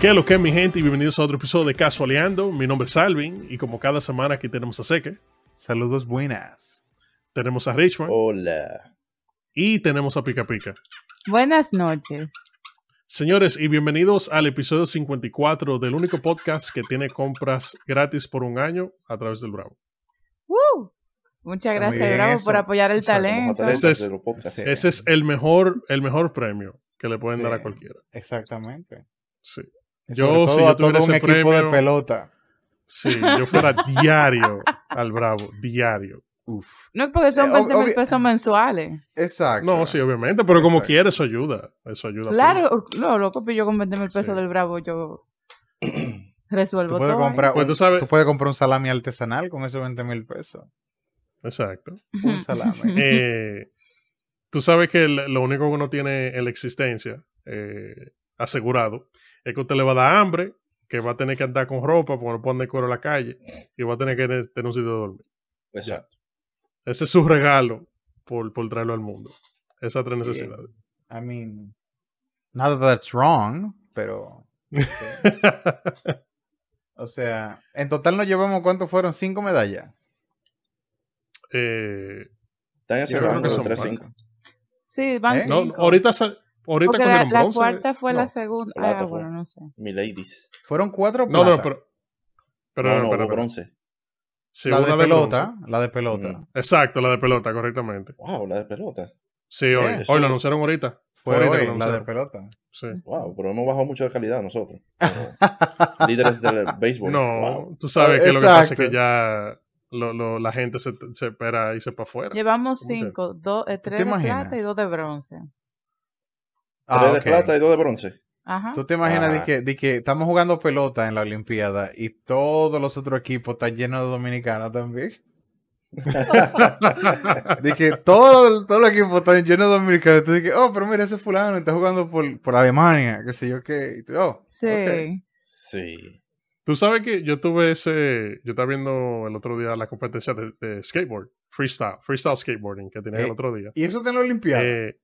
¿Qué es lo que es mi gente? Y bienvenidos a otro episodio de Casualeando. Mi nombre es Salvin y como cada semana aquí tenemos a Seque, Saludos buenas. tenemos a Richmond Hola. y tenemos a Pica Pica. Buenas noches. Señores, y bienvenidos al episodio 54 del único podcast que tiene compras gratis por un año a través del Bravo. ¡Woo! Muchas gracias, Bravo, eso. por apoyar el talento. Ese es-. Sí. Ese el mejor, el mejor premio que le pueden Sí. dar a cualquiera. Exactamente. Sí. Yo, todo si yo a todo tuviera un ese equipo de premio- pelota. Si yo fuera diario al Bravo, diario. Uf. No, porque son Eh, 20 mil obvi- pesos mensuales. Exacto. No, sí, obviamente, pero como quiera, eso ayuda. Eso ayuda. Claro, no, loco, pero yo con 20 mil pesos Sí. del Bravo yo resuelvo Tú puedes, todo. ¿eh? comprar Pues un, tú sabes- tú puedes comprar un salami artesanal con esos 20 mil pesos. Exacto. Un salami. Eh, tú sabes que lo único que uno tiene en la existencia eh, asegurado es que usted le va a dar hambre, que va a tener que andar con ropa porque no pone cuero en la calle y va a tener que tener un sitio de dormir. Exacto. Ese es su regalo por, por traerlo al mundo. Esas tres necesidades. I mean, not that that's wrong, pero. O sea, en total nos llevamos, ¿cuánto fueron? ¿Cinco medallas? Eh, Están en ese Yo creo rango que de son 3 cinco. 5. Sí, van ¿Eh? no, cinco. ahorita, sal- ahorita porque la, la bronce. cuarta fue la No. segunda. Plata Ah, fue. bueno, no sé. Mi ladies. Fueron cuatro No, no, plata. pero. Pero, no, no, hubo espera. bronce. Sí, la de una pelota, bronce. la de pelota. Mm. Exacto, la de pelota, correctamente. Wow, la de pelota. Sí, hoy. Yes. Hoy lo anunciaron ahorita. Fue ahorita hoy, que lo la de pelota. Sí. Wow, pero hemos bajado mucho de calidad nosotros. Líderes del béisbol. No, Wow. tú sabes que lo que pasa es Exacto. que ya lo, lo- la gente se, se espera irse para afuera. Llevamos ¿Cómo te- cinco, dos, eh, tres de imaginas? plata y dos de bronce. Ah, Tres de plata y dos de bronce. Ajá. Tú te imaginas Ah. de, que, de que estamos jugando pelota en la Olimpiada y todos los otros equipos están llenos de dominicanos también. de que todos todo el equipo están llenos de dominicanos. Tú dices, oh, pero mira, ese fulano está jugando por, por Alemania, qué sé yo qué. Y tú, oh, Sí. Sí. Tú sabes que yo tuve ese. Yo estaba viendo el otro día la competencia de, de skateboard, freestyle, freestyle skateboarding que tenía Eh, el otro día. Y eso está en la Olimpiada. Eh,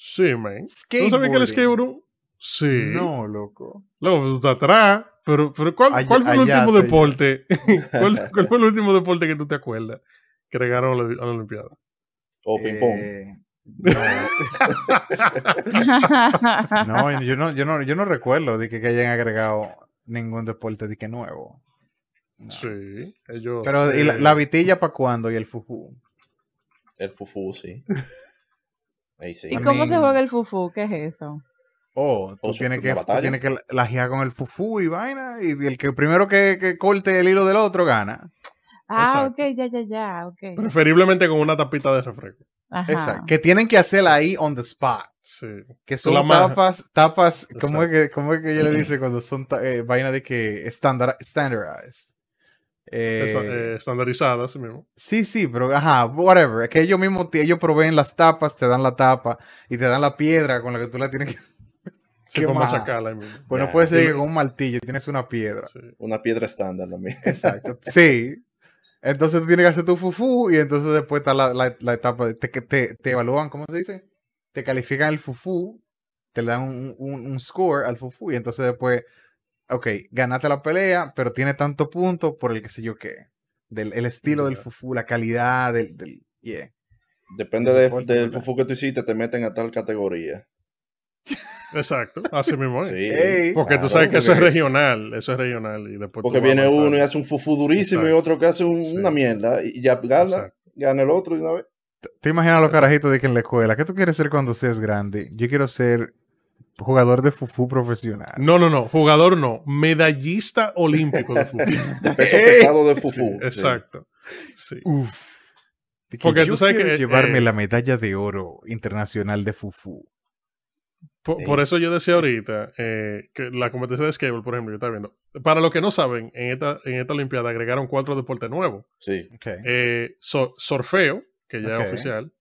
sí, man. ¿Tú sabes que el Skateboarding. skateboard? Sí. No, loco. Luego, tú estás atrás. Pero, pero ¿cuál, Allá- cuál fue el último te- deporte? ¿Cuál, cuál fue el último deporte que tú te acuerdas que regaron a la, a la Olimpiada? O ping-pong. Eh, no, no, yo no, yo no, yo no recuerdo de que, que hayan agregado ningún deporte de que nuevo. No. Sí, ellos. Pero, ¿y la, la vitilla para cuándo? ¿Y el fufu? El fufu, sí. Ahí sí. ¿Y I cómo se juega el fufu? ¿Qué es eso? Oh, tú O sea, tienes que, tú tienes que lajear con el fufu y vaina. Y el que primero que, que corte el hilo del otro gana. Ah, Exacto. ok, ya, ya, ya, ok. Preferiblemente con una tapita de refresco. Ajá. Exacto. Que tienen que hacerla ahí on the spot. Sí. Que Tú son la tapas, tapas, ¿cómo es, que, ¿cómo es que ella le dice cuando son eh, vaina de que standard, standardized? Eh, Esta- eh, estandarizada, así mismo. Sí, sí, pero ajá, whatever. Es que ellos mismos, te- ellos proveen las tapas, te dan la tapa y te dan la piedra con la que tú la tienes que... Sí, con machacarla mismo. Pues no Ya. puede ser que con un martillo tienes una piedra. Sí. Una piedra estándar también. Exacto. Sí. Entonces tú tienes que hacer tu fufu y entonces después está la, la- la etapa, de- te, te, te evalúan, ¿cómo se dice? Te califican el fufu, te le dan un, un- un score al fufu y entonces después, ok, ganaste la pelea, pero tiene tanto punto por el que sé yo qué. Del, el estilo del fufu, la calidad del... del yeah. Depende de- del fufu que tú hiciste, te meten a tal categoría. Exacto, así mismo. Sí. Ey. Porque claro, tú sabes que eso es regional, eso es regional. Y después Porque viene uno y hace un fufu durísimo y otro que hace un- Sí. una mierda y ya gana, Exacto. gana el otro de una vez. ¿Te imaginas los carajitos de que en la escuela? ¿Qué tú quieres ser cuando seas grande? Yo quiero ser jugador de fufu profesional. No, no, no. Jugador no. Medallista olímpico de fútbol. De peso pesado de fufu. sí. exacto. Sí. Uf. De que Porque yo tú sabes que, llevarme eh, la medalla de oro internacional de fufu. Por, eso yo decía ahorita eh, que la competencia de skateboard, por ejemplo, yo estaba viendo. Para los que no saben, en esta, en esta Olimpiada agregaron cuatro deportes nuevos. Sí. Ok. Eh, so- surfeo, que ya es oficial.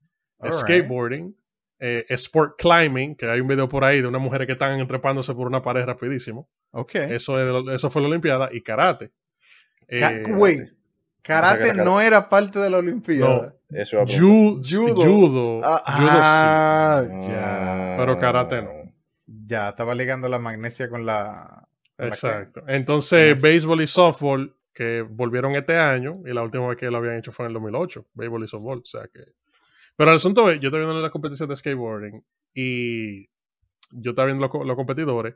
Skateboarding. Eh, sport climbing, que hay un video por ahí de unas mujeres que están entrepándose por una pared rapidísimo. Ok. Eso, es de lo- eso fue la Olimpiada. Y karate. Ca- Eh, Wait, karate Karate. no era parte de la Olimpiada. Eso iba a preguntar. ju- Judo. judo. Ah, judo ah, Ah, ya. Pero karate no. Ya, estaba ligando la magnesia con la. con la Exacto. Entonces, béisbol y softball, que volvieron este año, y la última vez que lo habían hecho fue en el 2008, béisbol y softball. O sea que. Pero el asunto es, yo estaba viendo las competencias de skateboarding y yo estaba viendo los, los competidores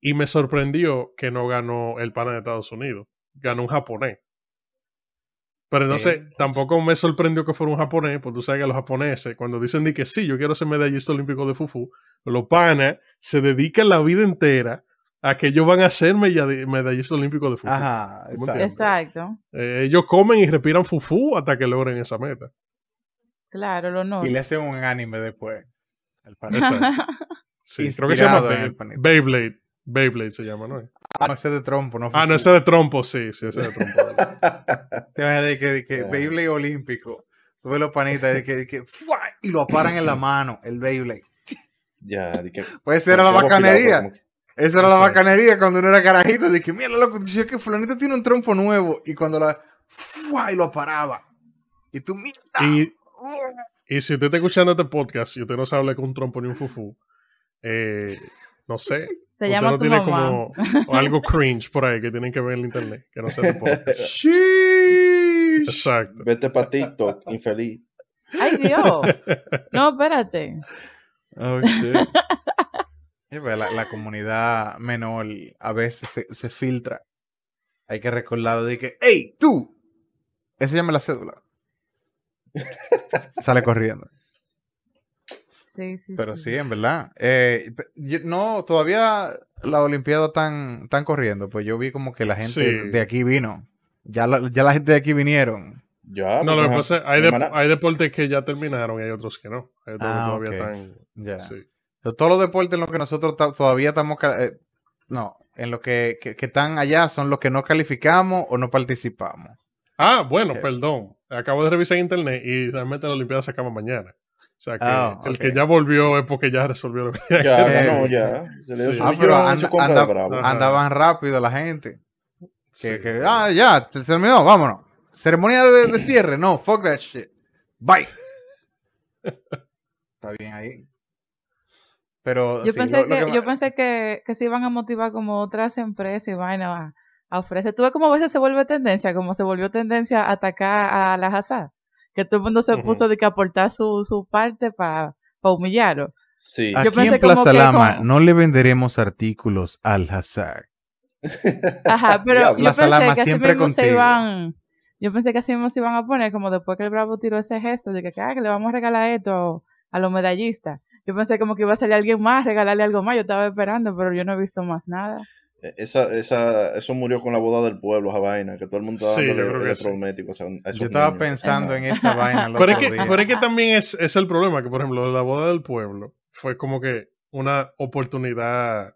y me sorprendió que no ganó el pana de Estados Unidos. Ganó un japonés. Pero entonces Eh. tampoco me sorprendió que fuera un japonés, porque tú sabes que los japoneses, cuando dicen de que sí, yo quiero ser medallista olímpico de Fufu, los panas se dedican la vida entera a que ellos van a ser medallistas olímpicos de Fufu. Ajá, ¿Tú me exacto. Exacto. Eh, ellos comen y respiran Fufu hasta que logren esa meta. Claro, lo no. Y le hacen un anime después. al. Exacto. Sí, creo que se llama Bey-. Beyblade. Beyblade se llama, ¿no? Ah, no, ese es de trompo, no Ah, no, ese de trompo, sí, sí, ese de trompo. Te imaginas de que, de que Ya. Beyblade olímpico. Tú ves los panitas de que, de que ¡fua! y lo aparan en la mano, el Beyblade. Ya, di que. Pues esa era la bacanería. que- Esa era la bacanería cuando uno era carajito. De que, mira, loco, dice que fulanito tiene un trompo nuevo. Y cuando la. ¡fua! y lo aparaba. Y tú, mira. Y, y si usted está escuchando este podcast y usted no sabe hablar con un trompo ni un fufu, eh, no sé. Te usted llama no tu tiene mamá. como algo cringe por ahí que tienen que ver en el internet, que no sea de podcast. Sheesh. Exacto. Vete para TikTok, infeliz. Ay, Dios. No, espérate. Oh, shit. Pues, la, la comunidad menor a veces se, se filtra. Hay que recordarlo de que, ¡Ey, tú! Ese llama la cédula. Sale corriendo. Sí, sí. Pero sí, en verdad. Eh, no, todavía la Olimpiada están, están corriendo. Pues yo vi como que la gente Sí. de aquí vino. Ya la, ya la gente de aquí vinieron. Ya, No, lo que pasa es hay, dep- hay deportes que ya terminaron y hay otros que no. Hay otros Ah, que todavía ok. están. Ya. Sí. Todos los deportes en los que nosotros todavía estamos... eh, no, en los que, que, que están allá son los que no calificamos o no participamos. Ah, bueno, Ok. perdón. Acabo de revisar en internet y realmente la Olimpiada se acaba mañana. O sea que Ah, el que ya volvió es porque ya resolvió lo que Ya, que ganó, resolver. ya. Se le dio Sí. su Ah, pero anda-. Andaban rápido la gente. Que, Sí. que, ah, ya, se terminó, vámonos. Ceremonia de, de cierre, no, fuck that shit. Bye. Está bien ahí. Pero Yo sí, pensé, lo- lo que, que yo pensé que, que se iban a motivar como otras empresas y vaina a, ofrecer. Tú ves cómo a veces se vuelve tendencia, como se volvió tendencia a atacar a las azar. Que todo el mundo se puso de que aportar su, su parte para humillarlo. Sí. Aquí pensé en como Plaza que Lama no le venderemos artículos al Hazard. Ajá, pero yo Plaza pensé Lama que así siempre mismo se contigo. iban, yo pensé que así mismo se iban a poner, como después que el Bravo tiró ese gesto de que, ah, que le vamos a regalar esto a los medallistas. Yo pensé como que iba a salir alguien más, regalarle algo más. Yo estaba esperando, pero yo no he visto más nada. Esa, esa, eso murió con la boda del pueblo, esa vaina, que todo el mundo estaba Sí, sí. electrodomésticos a, a Yo estaba niños. pensando en Esa- vaina. el Pero es, que, día. pero es que también es, es el problema, que por ejemplo la boda del pueblo fue como que una oportunidad...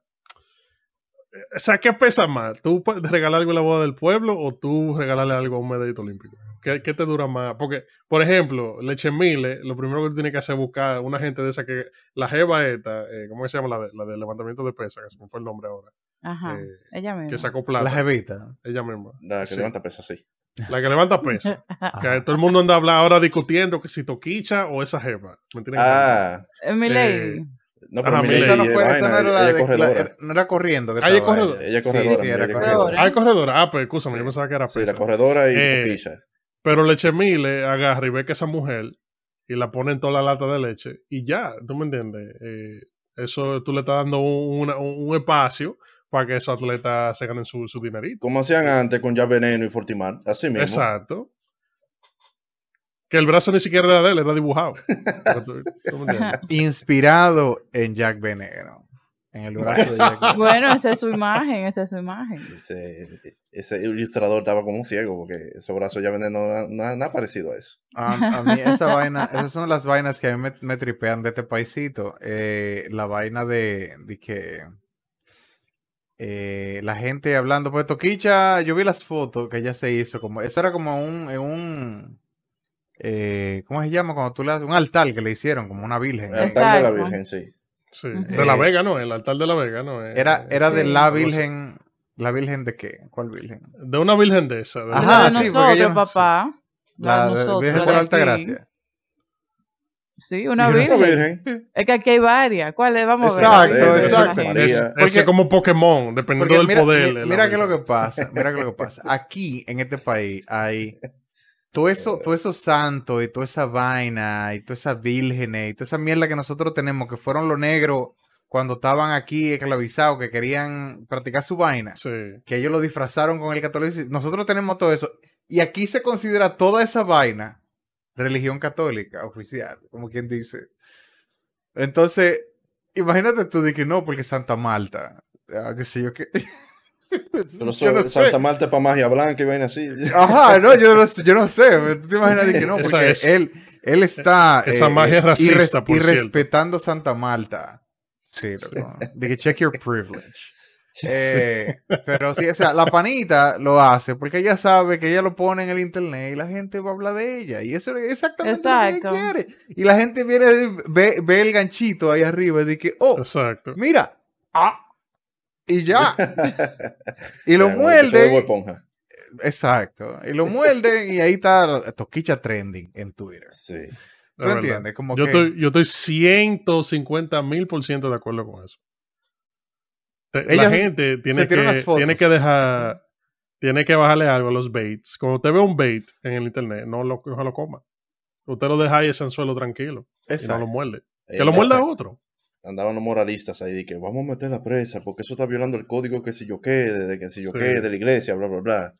O sea, ¿qué pesa más? ¿Tú regalar algo en la boda del pueblo o tú regalarle algo a un medallito olímpico? ¿Qué, qué te dura más? Porque, por ejemplo, Leche Mile, lo primero que tú tienes que hacer es buscar una gente de esa que... La jeva esta, eh, ¿cómo se llama? La de, la de levantamiento de pesas, que se me fue el nombre ahora. Ajá, eh, ella misma. que sacó plata. La jevita. Ella misma. La que Sí. levanta peso, sí. La que levanta peso. que todo el mundo anda habla- ahora discutiendo que si Toquicha o esa jefa. ¿Me entienden? Ah, Eh, mi Eh, no, pero Ajá, Miley Esa no fue, vaina, esa no era ella- la ella de, la- no era corriendo. Que Ah, ella estaba corredora. Ella es Sí, corredora. sí, era ella es corredora. Ah, es corredora. Ah, pues escúchame, Sí. yo pensaba que era Sí, pesa. la corredora y Eh, Toquilla. Pero Leche Mile agarra y ve que esa mujer y la pone en toda la lata de leche y ya, ¿tú me entiendes? Eh, eso tú le estás dando un, una- un- un espacio para que esos atletas se ganen su, su dinerito. Como hacían antes con Ya Veneno y Fortimar. Así mismo. Exacto. Que el brazo ni siquiera era de él, era dibujado. Inspirado en Jack Veneno. en el brazo de Jackie. Bueno, esa es su imagen, esa es su imagen. Ese, ese ilustrador estaba como ciego porque esos brazos ya venden no, no, no ha parecido a eso. A, a mí esa vaina, esas son las vainas que a mí me, me tripean de este paisito. Eh, la vaina de, de que eh, la gente hablando, pues Toquicha, yo vi las fotos que ella se hizo, como eso era como un, un eh, ¿cómo se llama? Cuando tú le haces un altar que le hicieron, como una virgen. El altar de la. Virgen, sí. De la Eh, Vega, ¿no? El altar de la Vega, ¿no? Eh, Era, era de la virgen, ¿la virgen de qué? ¿Cuál virgen? De una virgen de esa. de Ajá, de sí, porque nosotros, yo papá. La, de de- nosotros, virgen de la Alta. Gracia. Sí, una virgen. Virgen. Es que aquí hay varias. ¿Cuál es? Vamos a ver. Exacto, exacto. Es, ese como Pokémon, dependiendo del mira, poder. mi- mira qué es lo que pasa, mira qué es lo que pasa. Aquí, en este país, hay todo eso, todo esos santos y toda esa vaina y todas esas vírgenes y toda esa mierda que nosotros tenemos, que fueron los negros cuando estaban aquí esclavizados, que querían practicar su vaina, Sí. que ellos lo disfrazaron con el catolicismo. Nosotros tenemos todo eso. Y aquí se considera toda esa vaina religión católica oficial, como quien dice. Entonces, imagínate tú de que no, porque Santa Marta, ah, qué sé yo qué. Yo no sé. Santa Marta para magia blanca y vaina así. Ajá, no, yo no, sé, yo no sé. ¿Tú te imaginas de que no? Porque es- él, él está. esa magia es racista, irres- por cierto. irrespetando Santa Marta. Sí, loco. De que check your privilege. Eh, pero sí, o sea, la panita lo hace porque ella sabe que ella lo pone en el internet y la gente va a hablar de ella. Y eso es exactamente Exacto. lo que ella quiere. Y la gente viene, ve, ve el ganchito ahí arriba y dice, oh, Exacto. mira, ah, y ya. Y lo muerde. Exacto. Y lo muerden y ahí está Toquicha trending en Twitter. Sí. ¿Tú entiendes? Como Yo que... estoy, yo estoy 150 mil por ciento de acuerdo con eso. La gente tiene que, tiene que dejar, tiene que bajarle algo a los baits. Cuando usted ve un bait en el internet, no lo, no lo coma. Usted lo deja ahí ese anzuelo tranquilo y no Exacto. lo muerde. Que lo muerda exacto. otro. Andaban los moralistas ahí de que vamos a meter la presa porque eso está violando el código que si yo qué, de, que si yo Sí. qué, de la iglesia, bla, bla, bla.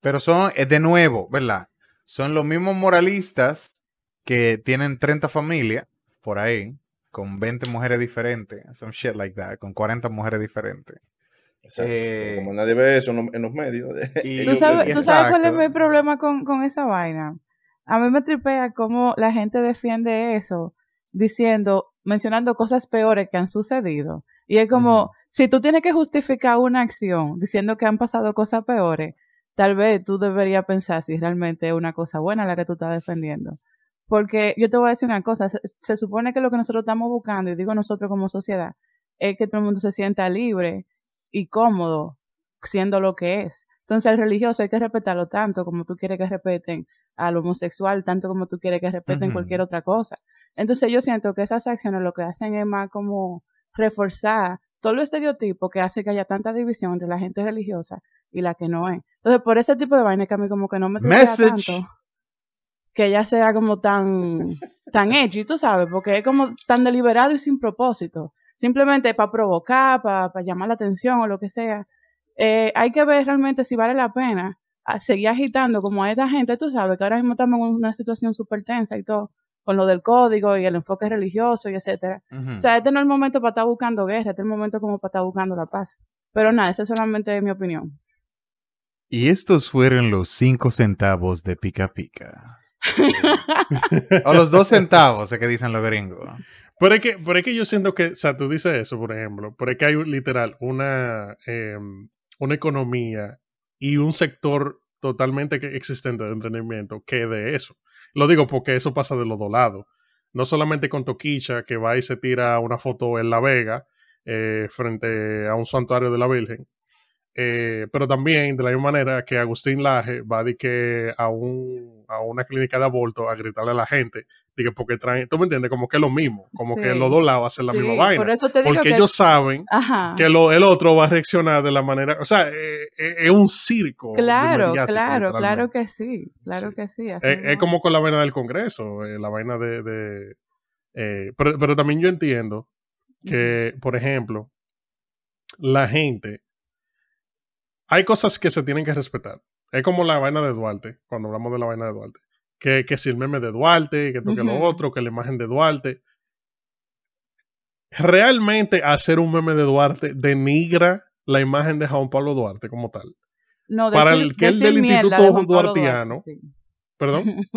Pero son, de nuevo, ¿verdad? Son los mismos moralistas que tienen 30 familias por ahí, con 20 mujeres diferentes, some shit like that, con 40 mujeres diferentes. Exacto. Eh, Como nadie ve eso en los, en los medios. Y- ¿Tú sabes, sí, ¿tú sabes cuál es mi problema con, con esa vaina? A mí me tripea cómo la gente defiende eso diciendo, mencionando cosas peores que han sucedido. Y es como, si tú tienes que justificar una acción diciendo que han pasado cosas peores, tal vez tú deberías pensar si realmente es una cosa buena la que tú estás defendiendo. Porque yo te voy a decir una cosa, se, se supone que lo que nosotros estamos buscando, y digo nosotros como sociedad, es que todo el mundo se sienta libre y cómodo siendo lo que es. Entonces al religioso hay que respetarlo tanto como tú quieres que respeten al homosexual, tanto como tú quieres que respeten cualquier otra cosa. Entonces yo siento que esas acciones lo que hacen es más como reforzar todo el estereotipo que hace que haya tanta división entre la gente religiosa y la que no es. Entonces por ese tipo de vaina que a mí como que no me tanto que ella sea como tan tan edgy, tú sabes, porque es como tan deliberado y sin propósito. Simplemente para provocar, para llamar la atención o lo que sea. Eh, hay que ver realmente si vale la pena seguir agitando como a esta gente, tú sabes, que ahora mismo estamos en una situación súper tensa y todo, con lo del código y el enfoque religioso y etcétera. O sea, este no es el momento para estar buscando guerra, este es el momento como para estar buscando la paz. Pero nada, esa es solamente mi opinión. Y estos fueron los 5 centavos de pica pica. o los 2 centavos, es que dicen los gringos. Pero es, que, pero es que yo siento que, o sea, tú dices eso, por ejemplo, pero es que hay literal una, eh, una economía y un sector totalmente existente de entretenimiento que de eso. Lo digo porque eso pasa de los dos lados. No solamente con Toquicha, que va y se tira una foto en La Vega eh, frente a un santuario de la Virgen, eh, pero también de la misma manera que Agustín Laje va de que a, un, a una clínica de aborto a gritarle a la gente, de que porque traen, tú me entiendes, como que es lo mismo, como Sí. que los dos lados hacen la Sí, misma vaina. Por eso te digo Porque que... ellos saben Ajá. que lo- el otro va a reaccionar de la manera, o sea, eh, eh, es un circo. Claro, claro, claro que sí, claro Sí. que sí. Es, como con la vaina del Congreso, la vaina de... de, pero, pero también yo entiendo que, por ejemplo, la gente, hay cosas que se tienen que respetar. Es como la vaina de Duarte, cuando hablamos de la vaina de Duarte. Que, que si el meme de Duarte, que toque lo Ujú. otro, que la imagen de Duarte. realmente hacer un meme de Duarte denigra la imagen de Juan Pablo Duarte como tal. No, Para el que el del Instituto de Duartiano. Duarte, sí. Perdón.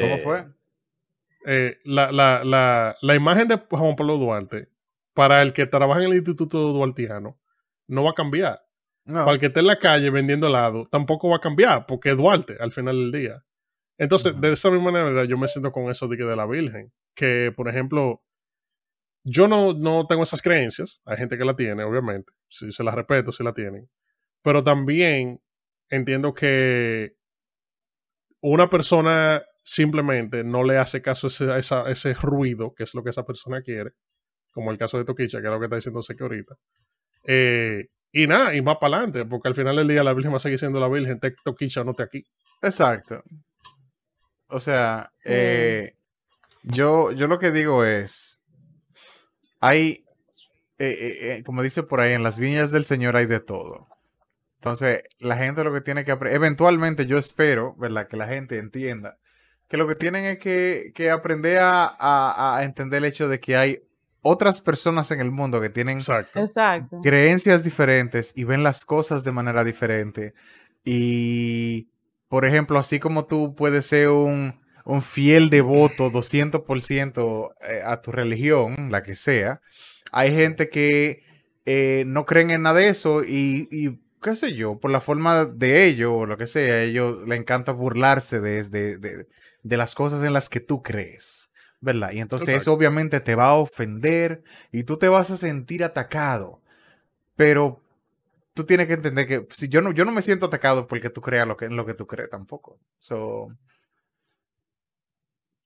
¿Cómo Eh, fue? Eh, la, la, la, la imagen de Juan Pablo Duarte, para el que trabaja en el Instituto Duartiano, no va a cambiar. No. Para el que esté en la calle vendiendo helado, tampoco va a cambiar, porque es Duarte al final del día. Entonces, de esa misma manera, yo me siento con eso de que de la Virgen. Que, por ejemplo, yo no, no tengo esas creencias. Hay gente que la tiene, obviamente. Si se las respeto, si la tienen. Pero también entiendo que una persona simplemente no le hace caso a ese, a esa- a ese ruido, que es lo que esa persona quiere, como el caso de Toquicha, que es lo que está diciendo que ahorita. Eh, y nada, y va para adelante, porque al final del día la Virgen va a seguir siendo la Virgen, te Toquicha no te aquí. Exacto. O sea, Sí. eh, yo, yo lo que digo es, hay, eh, eh, eh, como dice por ahí, en las viñas del Señor hay de todo. Entonces, la gente lo que tiene que aprender, eventualmente yo espero, ¿verdad? Que la gente entienda que lo que tienen es que, que aprender a, a- a entender el hecho de que hay otras personas en el mundo que tienen Exacto. Exacto. creencias diferentes y ven las cosas de manera diferente. Y, por ejemplo, así como tú puedes ser un, un fiel devoto 200% eh, a tu religión, la que sea, hay gente que eh, no creen en nada de eso y, y, qué sé yo, por la forma de ellos o lo que sea, a ellos les encanta burlarse de, de, de- de las cosas en las que tú crees. ¿Verdad? Y entonces Exacto. eso obviamente te va a ofender y tú te vas a sentir atacado. Pero tú tienes que entender que si yo no, yo no me siento atacado porque tú creas lo que, en lo que tú crees tampoco. So,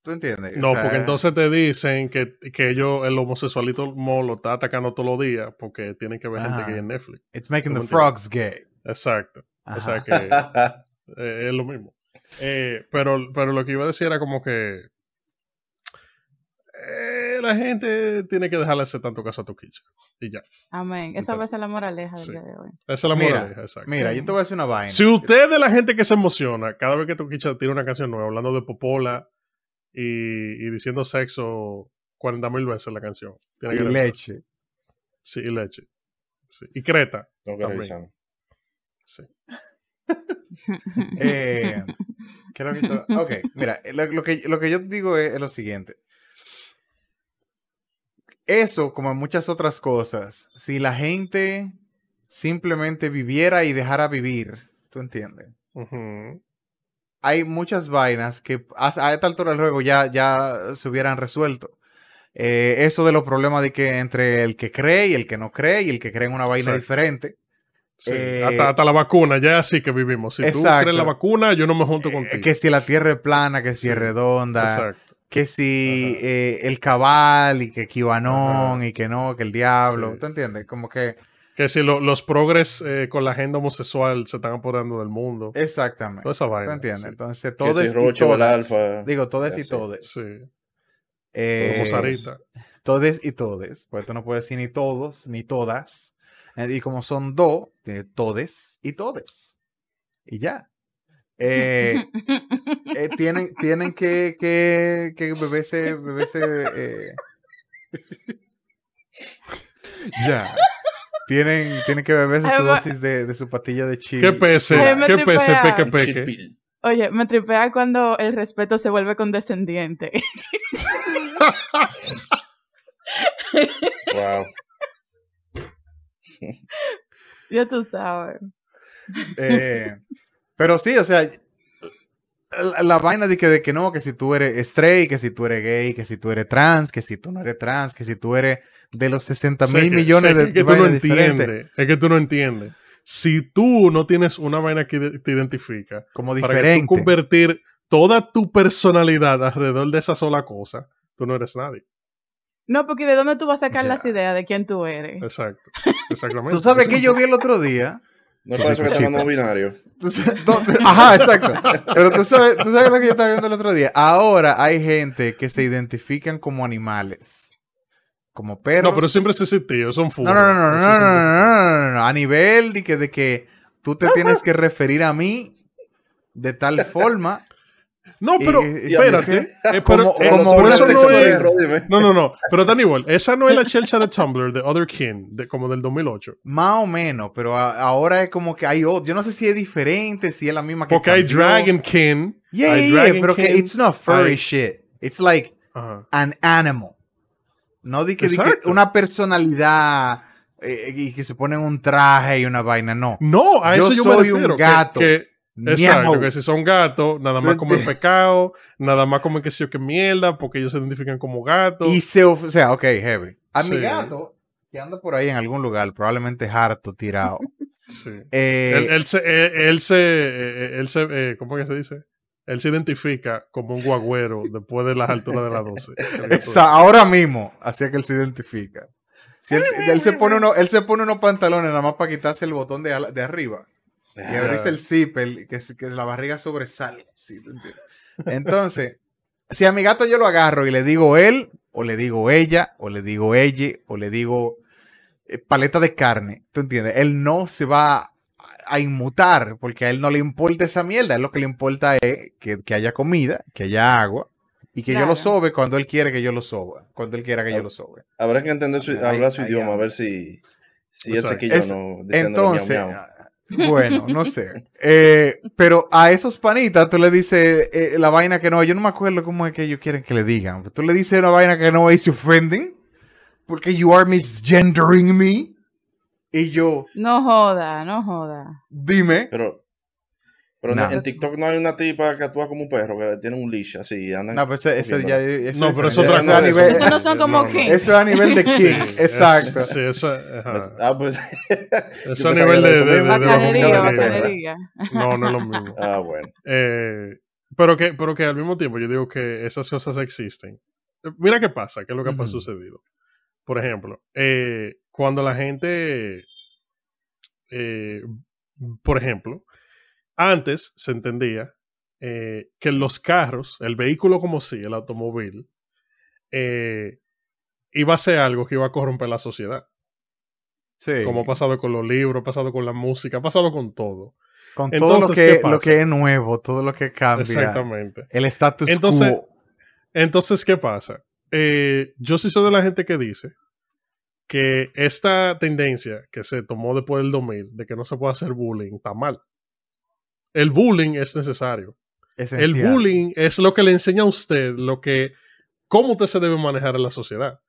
¿Tú entiendes? O No, sea, porque entonces te dicen que, que ellos, el homosexualismo lo está atacando todos los días porque tienen que ver gente Ajá. gay en Netflix. It's making ¿tú the frogs gay. Exacto. O sea que eh, es lo mismo. Eh, pero, pero lo que iba a decir era como que la gente tiene que dejarle hacer tanto caso a Toquicha. Y ya. Amén. Esa Entonces, va a ser la moraleja del sí. día de hoy. Esa es la Mira, moraleja, exacto. Mira, yo te voy a decir una vaina. Si usted es de la gente que se emociona cada vez que Toquicha tira una canción nueva, hablando de popola y, y diciendo sexo 40 mil veces la canción. Tiene y que leche. Sí, y leche. Sí. Y creta. Que También. revisar. Sí. Eh, ¿qué es lo que to- Ok, mira, lo, lo que, lo que yo digo es, es lo siguiente. Eso, como muchas otras cosas, si la gente simplemente viviera y dejara vivir, ¿tú entiendes? Hay muchas vainas que a, a esta altura del juego ya, ya se hubieran resuelto. Eh, eso de los problemas de que entre el que cree y el que no cree y el que cree en una vaina diferente. Sí, Eh, hasta, hasta la vacuna, ya es así que vivimos. Si tú Exacto. crees la vacuna, yo no me junto Eh, contigo. que si la tierra es plana, que si Sí, es redonda. Exacto. Que si eh, el cabal y que Ajá. y que no, que el diablo, Sí. ¿tú entiendes? Como que Que si lo- los progres eh, con la agenda homosexual se están apoderando del mundo. exactamente. Toda esa ¿Tú vaina. entiendes? sí. Entonces, Que todos si y alfa. Digo, todos y todes. Sí. Eh, todes y todes. Pues tú no puedes decir ni todos ni todas. Eh, Y como son dos, tiene todes y todes. Y ya. Eh, eh, tienen, tienen que, que, que beberse, beberse eh, ya. Tienen, tienen que beberse su dosis de, de su patilla de chile. ¿Qué pese? ¿Qué pese? Peque, peque. Oye, me tripea cuando el respeto se vuelve condescendiente. Wow. ya tú sabes. Eh, pero sí, o sea, la, la vaina de que, de que no, que si tú eres straight, que si tú eres gay, que si tú eres trans, que si tú no eres trans, que si tú eres de los 60 Sé mil que- millones sé de, que, que tú no entiendes. Es que tú no entiendes. Si tú no tienes una vaina que te identifica, como para que tú diferente. convertir toda tu personalidad alrededor de esa sola cosa, tú no eres nadie. No, porque ¿de dónde tú vas a sacar Ya. las ideas de quién tú eres? Exacto. Exactamente. Tú sabes que es- yo vi el otro día. No es para eso que están dando binario. ajá, exacto. Pero tú sabes, tú sabes lo que yo estaba viendo el otro día. Ahora hay gente que se identifican como animales. Como perros. No, pero siempre se existió, son furros. No, no, no, no, no, no, no, no, A nivel de que, de que tú te tienes que referir a mí de tal forma no, pero Y- y- espérate. eh, pero, Como- eh, una no sexualidad. es. No, no, no. Pero tan igual. Esa no es la chelcha de Tumblr de Other Kin, de, como del 2008. Más o menos, pero a- ahora es como que hay otro. Yo no sé si es diferente, si es la misma que Porque hay cambió. Dragon Kin. Yeah, hay yeah, yeah, Dragon pero que Kin, it's not furry hay- shit. It's like Ajá. an animal. No di que, di que una personalidad eh, y que se ponen un traje y una vaina, no. No, a Yo eso yo me soy un refiero. que- gato. que- Exacto, Miau. que si son gatos, nada más ¿Tú comen pecado, nada más comen que sí o que mierda, porque ellos se identifican como gatos. Y se, o sea, ok, heavy. A mi gato, que anda por ahí en algún lugar, probablemente harto, tirado. Sí. eh, él, él se, él, él se, eh, él se eh, ¿cómo que se dice? Él se identifica como un guagüero después de las alturas de las 12. El gato esa- ahora mismo, así es que él se identifica. Si él, él se pone uno, él se pone unos pantalones nada más para quitarse el botón de, de arriba. Y abrirse el zipper, que, que la barriga sobresale. ¿sí? Entonces, si a mi gato yo lo agarro y le digo él, o le digo ella, o le digo ella, o le digo eh, paleta de carne, ¿tú entiendes? Él no se va a, a inmutar, porque a él no le importa esa mierda, a él lo que le importa es que, que haya comida, que haya agua, y que yo lo sobe cuando él quiere que yo lo soba, cuando él quiera que yo lo sobe. Habrá que entender su, Ahí- hablar su ahí idioma, a ver si, si ese que yo Es- no Entonces, miau, miau. Bueno, no sé. Eh, pero a esos panitas tú le dices eh, la vaina que no, yo no me acuerdo cómo es que ellos quieren que le digan. Tú le dices una vaina que no es offending, porque you are misgendering me. Y yo, No joda, no joda. dime, Pero, pero en- No. en TikTok no hay una tipa que actúa como un perro, que tiene un leash así, andan no, pero eso, eso ya cogiéndola. eso No, es pero es otra Eso es a cosa. nivel- Ustedes no son como No. Eso es a nivel de Sí, king, es- exacto. sí, eso, ajá. Pues, ah, pues, Eso a nivel de, eso de- Bacanería. No, no es lo mismo. ah, bueno. Eh, pero, que, pero que al mismo tiempo yo digo que esas cosas existen. Eh, Mira qué pasa, qué es lo que ha Ujú. sucedido. Por ejemplo, eh, cuando la gente, eh, por ejemplo, antes se entendía eh, que los carros, el vehículo como sí, el automóvil, eh, iba a ser algo que iba a corromper la sociedad. Sí. Como ha pasado con los libros, ha pasado con la música, ha pasado con todo. Con todo lo Entonces, ¿qué que, lo que es nuevo, todo lo que cambia. Exactamente. El status Entonces- quo. Entonces, ¿qué pasa? Eh, yo sí soy de la gente que dice que esta tendencia que se tomó después del 2000 de que no se puede hacer bullying está mal. El bullying es necesario. El bullying es lo que le enseña a usted lo que cómo usted se debe manejar en la sociedad.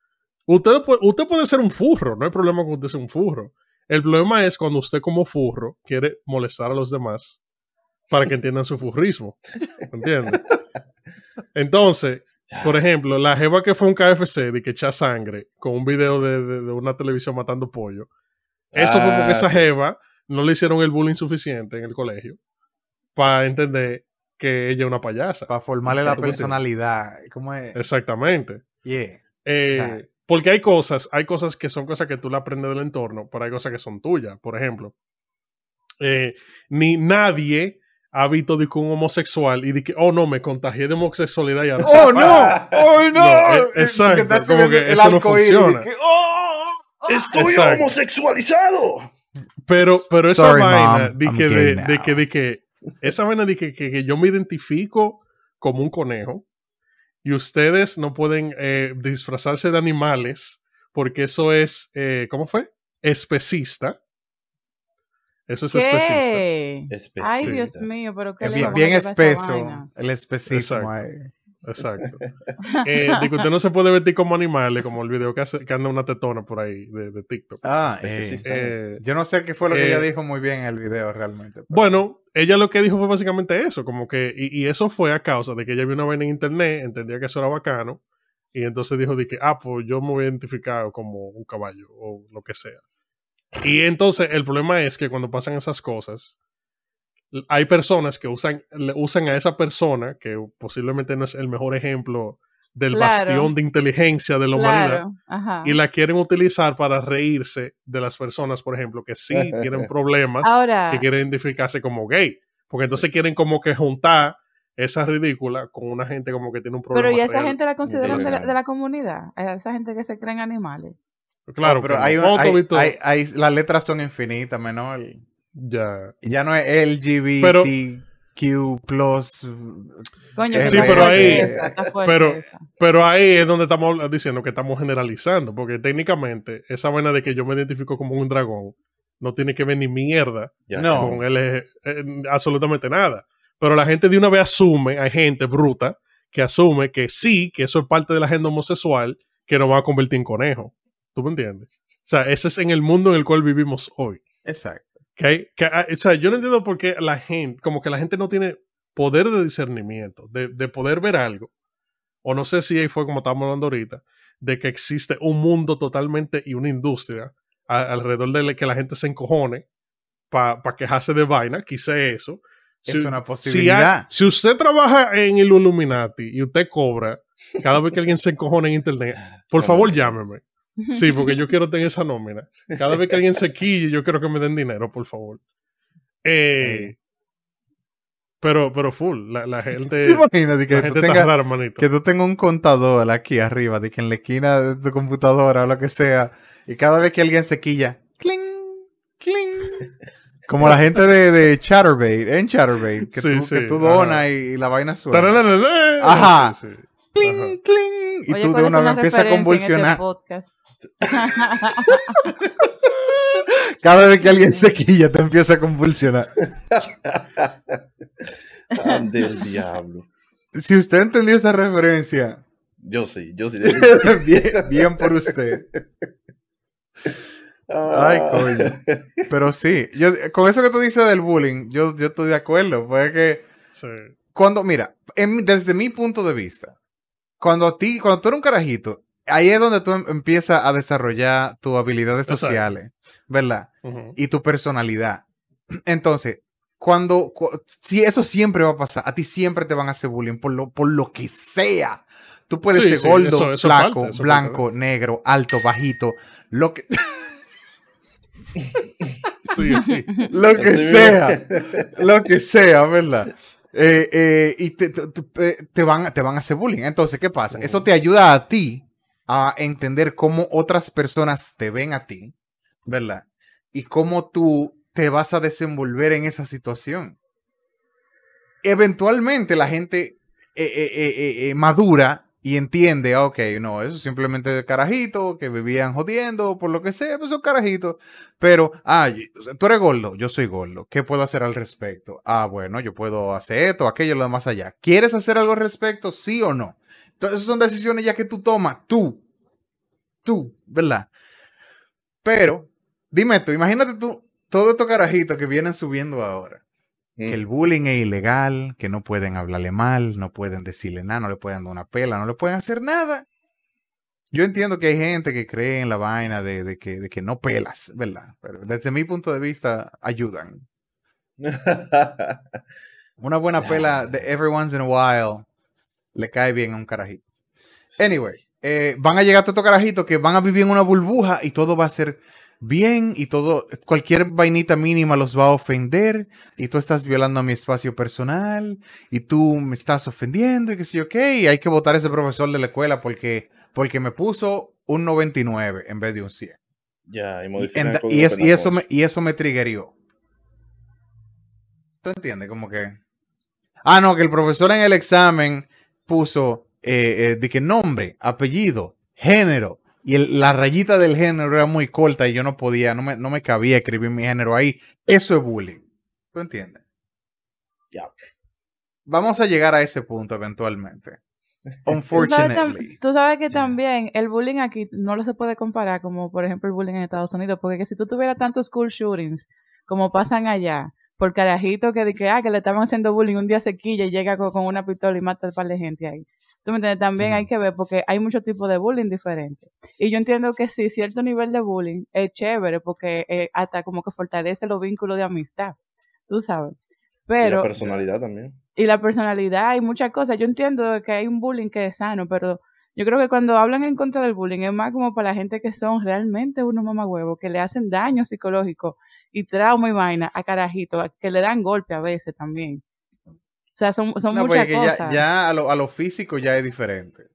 Usted puede, usted puede ser un furro, no hay problema con usted ser un furro. El problema es cuando usted como furro quiere molestar a los demás para que entiendan su furrismo. ¿Entiende? Entonces, por ejemplo, la jeva que fue un KFC de que echa sangre con un video de, de- de una televisión matando pollo. Eso fue porque Ah, esa jeva no le hicieron el bullying suficiente en el colegio para entender que ella es una payasa. Para formarle la personalidad. ¿Cómo es? Exactamente. Yeah. Eh. Porque hay cosas, hay cosas que son cosas que tú le aprendes del entorno, pero hay cosas que son tuyas. Por ejemplo, eh, ni nadie ha visto de que un homosexual y de que, oh no, me contagié de homosexualidad y ahora ¡Oh, no! ¡Oh, no! No, eh, exacto, está como que eso no funciona. que, ¡oh! ¡Estoy Exacto. homosexualizado! Pero, pero esa Sorry, vaina mom, de que, de, de que, de que, esa vaina de que, que- que yo me identifico como un conejo y ustedes no pueden eh, disfrazarse de animales porque eso es, eh, ¿cómo fue? Especista. Eso es especista. ¿Qué? Especista. Ay, Dios mío, pero qué Es le Bien, bien espeso. El especismo Exacto. Exacto. Eh, de que usted no se puede vestir como animales, como el video que, hace, que anda una tetona por ahí de, de TikTok. Ah, eh, Especista. Eh, yo no sé qué fue lo que eh, ella dijo muy bien en el video realmente. pero- Bueno, ella lo que dijo fue básicamente eso, como que, y, y eso fue a causa de que ella vio una vaina en internet, entendía que eso era bacano, y entonces dijo de que, ah, pues yo me voy a identificar como un caballo o lo que sea. Y entonces el problema es que cuando pasan esas cosas, hay personas que usan, le usan a esa persona, que posiblemente no es el mejor ejemplo del Claro. bastión de inteligencia de la humanidad, Claro, y la quieren utilizar para reírse de las personas, por ejemplo, que sí tienen problemas Ahora, que quieren identificarse como gay. Porque entonces quieren como que juntar esa ridícula con una gente como que tiene un problema. pero ¿y a esa real. gente la consideran de la, Interesante. de la comunidad? A esa gente que se creen animales. Claro, pero hay, hay- hay- las letras son infinitas, menor. Ya. Ya no es LGBT. Pero- Q plus. Coño, Sí, pero ahí- esa, fuerte pero-. Pero ahí es donde estamos diciendo que estamos generalizando, porque técnicamente esa vaina de que yo me identifico como un dragón no tiene que ver ni mierda Ya. No. con él eh, absolutamente nada. Pero la gente de una vez asume, hay gente bruta que asume que sí, que eso es parte de la agenda homosexual, que nos va a convertir en conejo. ¿Tú me entiendes? O sea, ese es en el mundo en el cual vivimos hoy. Exacto. Que hay- que o sea, yo no entiendo por qué la gente, como que la gente no tiene poder de discernimiento, de, de poder ver algo. O no sé si ahí fue como estábamos hablando ahorita, de que existe un mundo totalmente y una industria a- alrededor de la que la gente se encojone para quejarse de vaina, quizá eso. Es Si- una si, hay- posibilidad. si usted trabaja en el Illuminati y usted cobra cada vez que alguien se encojona en internet, por favor llámeme. Sí, porque yo quiero tener esa nómina. Cada vez que alguien se quille, yo quiero que me den dinero, por favor. Eh, pero, pero full, la, la gente, ¿Te imaginas que, la está rara, manito. que tú tengas un contador aquí arriba, de que en la esquina de tu computadora o lo que sea, y cada vez que alguien se quilla, cling, cling. Como la gente de, de Chatterbait, en Chatterbait, que Sí, tú, sí, que tú donas y, y la vaina suena. Ajá. sí. Cling, cling. Y Oye, tú de ¿cuáles una vez empiezas a este convulsionar. Cada vez que alguien se quilla, te empieza a convulsionar. Ande el diablo. Si usted entendió esa referencia, Yo sí, yo sí. bien, bien por usted. Ay, coño. Pero sí, yo, con eso que tú dices del bullying, yo, yo estoy de acuerdo. Porque que Sí. cuando, mira, en desde mi punto de vista, cuando a ti, cuando tú eres un carajito, ahí es donde tú em- empiezas a desarrollar tus habilidades sociales, ¿verdad? Y tu personalidad. Entonces, cuando, cu- si eso siempre va a pasar, a ti siempre te van a hacer bullying por lo, por lo que sea. Tú puedes Sí, ser sí, gordo, eso- eso flaco, blanco, negro, alto, bajito, lo que, Sí, sí. lo que sea, lo que sea, ¿verdad? Eh, eh, y te, te- te- te van, te van a hacer bullying. Entonces, ¿qué pasa? Eso te ayuda a ti a entender cómo otras personas te ven a ti, ¿verdad? Y cómo tú te vas a desenvolver en esa situación. Eventualmente la gente eh, eh, eh, madura y entiende, ah, ok, no, eso es simplemente carajito que vivían jodiendo por lo que sea, pues son carajitos. Pero, ah, tú eres gordo, yo soy gordo. ¿Qué puedo hacer al respecto? Ah, bueno, yo puedo hacer esto, aquello, lo demás allá. ¿Quieres hacer algo al respecto? Sí o no. Entonces, son decisiones ya que tú tomas, tú. Tú, ¿verdad? Pero, dime tú, imagínate tú, todos estos carajitos que vienen subiendo ahora. Que el bullying es ilegal, que no pueden hablarle mal, no pueden decirle nada, no le pueden dar una pela, no le pueden hacer nada. Yo entiendo que hay gente que cree en la vaina de, de que, de que no pelas, ¿verdad? Pero desde mi punto de vista, ayudan. Una buena pela de every once in a while le cae bien a un carajito. Anyway, eh, van a llegar todos estos carajitos que van a vivir en una burbuja y todo va a ser bien y todo, cualquier vainita mínima los va a ofender y tú estás violando mi espacio personal y tú me estás ofendiendo y que sí, ok, y hay que votar a ese profesor de la escuela porque, porque me puso un 99 en vez de un 100. ya, y Y, en- y es- y eso me, y eso me triggerió. ¿Tú entiendes? Como que... Ah, no, que el profesor en el examen puso eh, eh, de que nombre, apellido, género. Y el- la rayita del género era muy corta y yo no podía, no me, no me cabía escribir mi género ahí. Eso es bullying. ¿Tú entiendes? Ya. Vamos a llegar a ese punto eventualmente. Unfortunately. tú sabes que también el bullying aquí no lo se puede comparar como por ejemplo el bullying en Estados Unidos, porque que si tú tuvieras tantos school shootings como pasan allá, por carajito que, que, ah, que le estaban haciendo bullying, un día se quilla y llega con, con una pistola y mata a un par de gente ahí. ¿Tú me entiendes? También hay que ver porque hay muchos tipos de bullying diferentes. Y yo entiendo que sí, cierto nivel de bullying es chévere porque eh, hasta como que fortalece los vínculos de amistad, tú sabes. y Pero la personalidad también. y la personalidad y muchas cosas. Yo entiendo que hay un bullying que es sano, pero yo creo que cuando hablan en contra del bullying es más como para la gente que son realmente unos mamagüevos, que le hacen daño psicológico y trauma y vaina a carajitos, a- que le dan golpe a veces también. O sea, son, son No, muchas cosas. ya a, lo, a lo físico ya es diferente.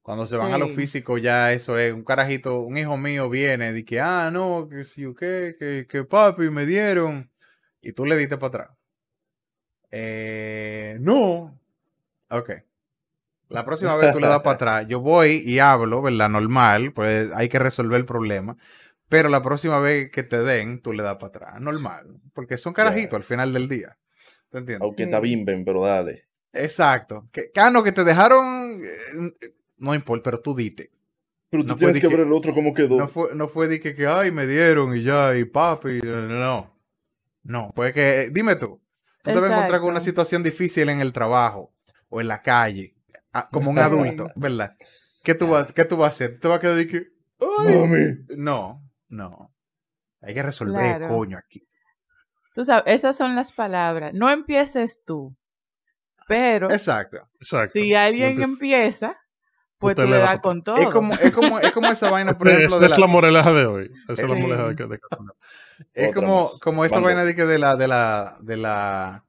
Cuando se van a lo físico ya eso es, un carajito, un hijo mío viene y que, ah, no, que sí, o qué, que, que papi me dieron. Y tú le diste para atrás. Eh, no. Ok. La próxima vez tú le das para atrás. Yo voy y hablo, ¿verdad? Normal, pues hay que resolver el problema. Pero la próxima vez que te den, tú le das para atrás. Normal. Porque son carajitos al final del día. ¿Te entiendes? Aunque Sí. está bimben, pero dale. Exacto. Que, Cano, que te dejaron. eh, No importa, pero tú dite. Pero tú No tienes que ver el otro cómo quedó. No fue, no fue de que, que, ay, me dieron y ya, y papi. No. No, pues que, dime tú. Tú te vas a encontrar con una situación difícil en el trabajo o en la calle, ah, como un adulto, ¿verdad? ¿Qué tú, vas, ¿Qué tú vas a hacer? ¿Te vas a quedar de que, ay, Mami. no, no. Hay que resolver, Claro. coño, aquí. Tú sabes, esas son las palabras. No empieces tú. Pero Exacto. Exacto. si alguien No empieza, pues Usted tú le le da das con todo. Es como, es, como, es como esa vaina, por ejemplo, de es la- la moraleja de hoy. Esa es la moraleja de, de. Es como, más. como esa vaina de que de la, de la, de la,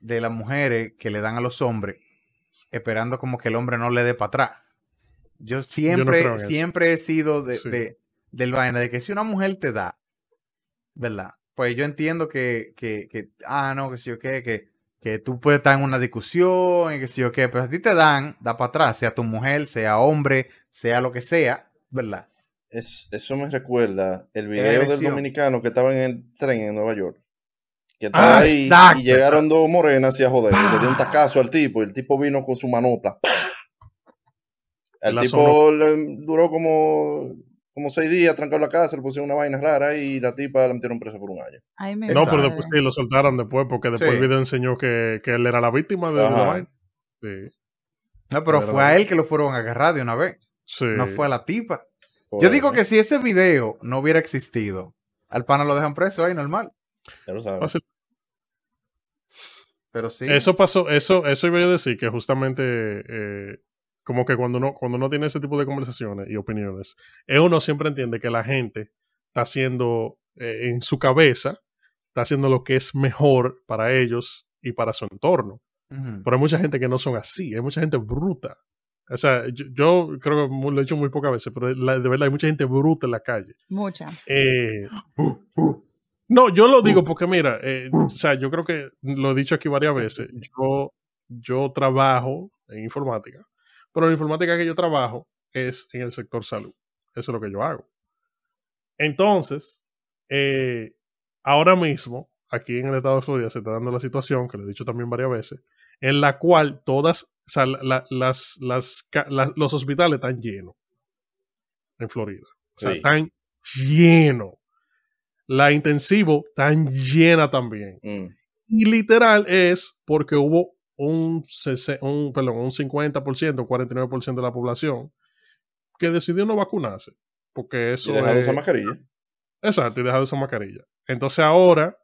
de las mujeres que le dan a los hombres, esperando como que el hombre no le dé para atrás. Yo siempre, siempre he sido de, Sí. de- del vaina de que si una mujer te da, ¿verdad? Pues yo entiendo que, que, que ah, no, que si yo qué, que, que tú puedes estar en una discusión y que si yo qué, pero si a ti te dan, da para atrás, sea tu mujer, sea hombre, sea lo que sea, ¿verdad? Es- eso me recuerda el video del dominicano que estaba en el tren en Nueva York. Que estaba Ah, ahí exacto. y llegaron dos morenas y a joder. y Le dio un tacazo al tipo y el tipo vino con su manopla. ¡pa! El La tipo le- duró como, como seis días trancado en la casa, le pusieron una vaina rara y la tipa la metieron presa por un año. Ay, No, pero después sí, lo soltaron después, porque después Sí. el video enseñó que, que él era la víctima de, de la vaina. Sí, No, pero fue a él que lo fueron a agarrar de una vez, sí. no fue a la tipa. Por Yo digo que si ese video no hubiera existido, al pana lo dejan preso ahí normal. Ya lo sabes. Pero sí. Eso pasó, eso, eso iba a decir que justamente eh, como que cuando uno, cuando uno tiene ese tipo de conversaciones y opiniones, uno siempre entiende que la gente está haciendo eh, en su cabeza, está haciendo lo que es mejor para ellos y para su entorno. Pero hay mucha gente que no son así, hay mucha gente bruta. O sea, yo, yo creo que lo he hecho muy pocas veces, pero la- de verdad hay mucha gente bruta en la calle. Mucha. Eh, no, yo lo digo porque mira, eh, o sea, yo creo que lo he dicho aquí varias veces. Yo, yo trabajo en informática, pero la informática que yo trabajo es en el sector salud. Eso es lo que yo hago. Entonces, eh, ahora mismo, aquí en el estado de Florida se está dando la situación, que lo he dicho también varias veces, en la cual todas, o sea, la- la- las, las, los hospitales están llenos en Florida. O sea, Sí. están llenos. La intensivo tan llena también. Mm. Y literal es porque hubo un, un, perdón, un 50%, 49% de la población que decidió no vacunarse. Porque eso Y dejar de es- usar mascarilla. Exacto, y dejar de usar mascarilla. Entonces ahora,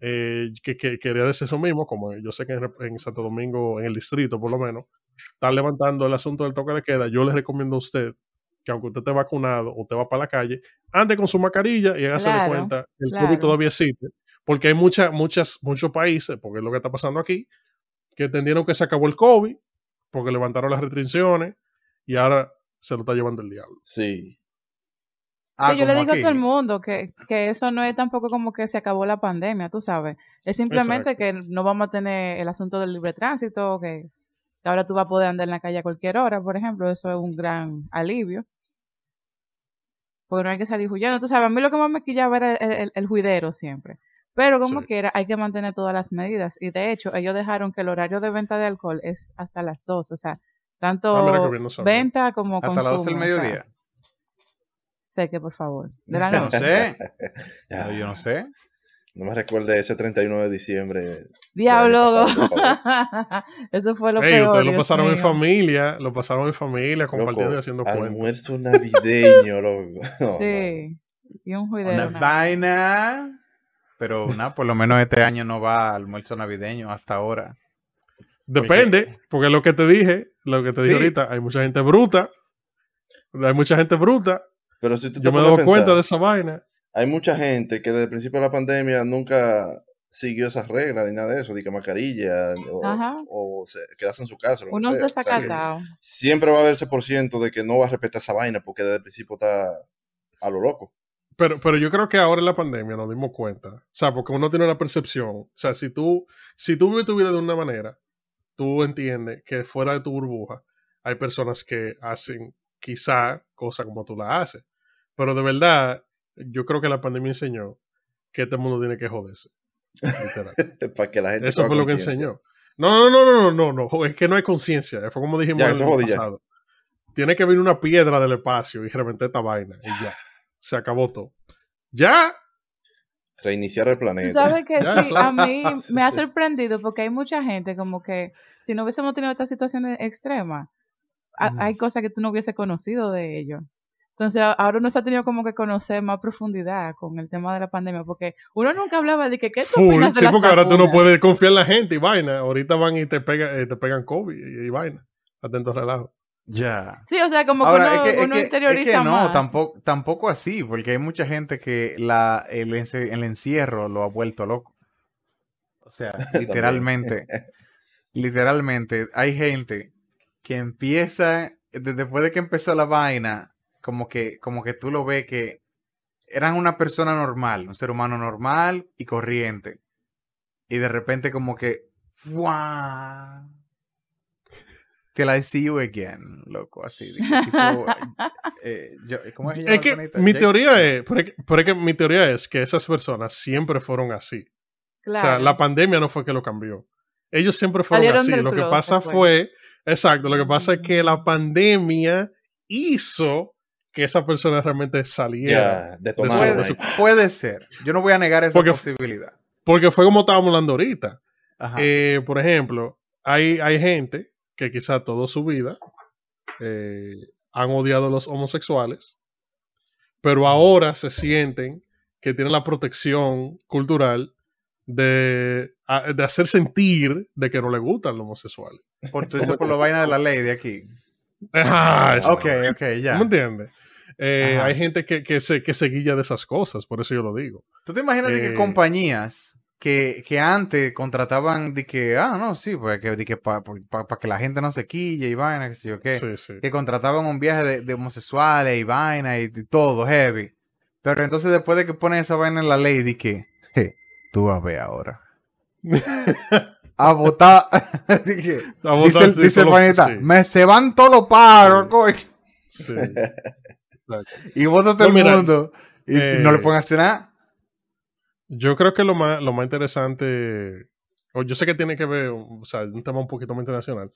eh, que, que- quería decir eso mismo, como yo sé que en Santo Domingo, en el distrito por lo menos, están levantando el asunto del toque de queda, yo les recomiendo a usted que aunque usted esté vacunado, usted va para la calle, ande con su mascarilla y hágase de Claro, cuenta que el claro. COVID todavía existe, porque hay muchas, muchas, muchos países, porque es lo que está pasando aquí, que entendieron que se acabó el COVID, porque levantaron las restricciones y ahora se lo está llevando el diablo. Sí. Ah, Sí, yo le digo a todo el mundo que, que eso no es tampoco como que se acabó la pandemia, tú sabes. Es simplemente Exacto. que no vamos a tener el asunto del libre tránsito, que, que ahora tú vas a poder andar en la calle a cualquier hora, por ejemplo. Eso es un gran alivio. Porque no hay que salir huyendo. Tú sabes, a mí lo que más me quillaba era el, el, el juidero siempre. Pero como Sí. quiera, hay que mantener todas las medidas. Y de hecho, ellos dejaron que el horario de venta de alcohol es hasta las 2. O sea, tanto Ah, no venta como Hasta consumo. las 12 del o sea, mediodía. sé que, por favor. De la no sé. Yo no sé. No me recuerde ese 31 de diciembre. Diablo. pasado, Eso fue lo Ey, peor. ustedes lo pasaron en familia, lo pasaron en familia, Loco, compartiendo y haciendo cuentas. almuerzo navideño, loco. No, no. Sí. Y un juidero. Una nada. vaina. Pero nada, por lo menos este año no va al almuerzo navideño hasta ahora. Depende, porque lo que te dije, lo que te dije Sí. ahorita, hay mucha gente bruta, hay mucha gente bruta, Pero si tú te yo me doy cuenta de esa vaina. Hay mucha gente que desde el principio de la pandemia nunca siguió esas reglas ni nada de eso, de que mascarilla o, o se, quedarse en su casa. Unos sea. O sea, desacatados. siempre va a haber ese por ciento de que no va a respetar esa vaina porque desde el principio está a lo loco. Pero, pero yo creo que ahora en la pandemia nos dimos cuenta. O sea, porque uno tiene una percepción. O sea, si tú, si tú vives tu vida de una manera, tú entiendes que fuera de tu burbuja hay personas que hacen quizá cosas como tú la haces. Pero de verdad, yo creo que la pandemia enseñó que este mundo tiene que joderse. Para que la gente Eso fue lo que enseñó. No, no, no, no, no, no, no, es que no hay conciencia. Fue como dijimos Ya, en el jodí ya. pasado. Tiene que venir una piedra del espacio y reventar esta vaina. Y ya. Se acabó todo. Ya. Reiniciar el planeta. sabes que Ya, sí, a mí Sí, me ha sorprendido porque hay mucha gente como que si no hubiésemos tenido estas situaciones extremas, a- Ujú. hay cosas que tú no hubiese conocido de ellos. Entonces ahora uno se ha tenido como que conocer más profundidad con el tema de la pandemia porque uno nunca hablaba de que qué tú Full. opinas de Sí, las porque ahora tú no vacunas? puedes confiar en la gente y vaina. Ahorita van y te, pega, eh, te pegan COVID y, y vaina. Atento relajo. Ya. Sí, o sea, como que uno, es que, es que- es interioriza que no, más. tampoco, tampoco así, porque hay mucha gente que la, el, encierro lo ha vuelto loco. O sea, literalmente, literalmente, hay gente que empieza, de- después de que empezó la vaina, como que, como que tú lo ves que eran una persona normal, un ser humano normal y corriente. Y de repente como que, ¡fua! Till I see you again, loco, así. tipo, eh, yo- ¿Cómo es, Es que mi Jake- teoría es, pero es que- pero es que mi teoría es que esas personas siempre fueron así. Claro. O sea, la pandemia no fue que lo cambió. Ellos siempre fueron Salieron así. Lo que pasa pues. fue, exacto, lo que pasa es que la pandemia hizo que esa persona realmente saliera. Ya, detonado. Puede, su- puede ser. Yo no voy a negar esa Porque- posibilidad. Porque fue como estábamos hablando ahorita. Ajá. Eh, por ejemplo, hay, hay gente que quizá toda su vida eh, han odiado a los homosexuales, pero ahora se sienten que tienen la protección cultural de, a- de hacer sentir de que no le gustan los homosexuales. por tú dices por la vaina de la ley de aquí. Ah. Ok, ok, ya. ¿Me entiendes? Eh, hay gente que, que se, que se guilla de esas cosas, por eso yo lo digo. ¿Tú te imaginas de que Eh, compañías que, que antes contrataban de que, ah, no, sí, pues que, que para que la gente no se quille y vaina, que sé yo qué, Sí, sí. que contrataban un viaje de, de homosexuales y vaina y, y todo heavy. Pero entonces después de que ponen esa vaina en la ley, de que, "Je, tú vas a ver ahora. a votar. que- A votar, dice el, sí, dice panita, me se van todos los paros, coño. sí. Y vota todo No, el mundo. Y, eh, no le pueden hacer nada. Yo creo que lo más, lo más interesante, o yo sé que tiene que ver, o sea, un tema un poquito más internacional,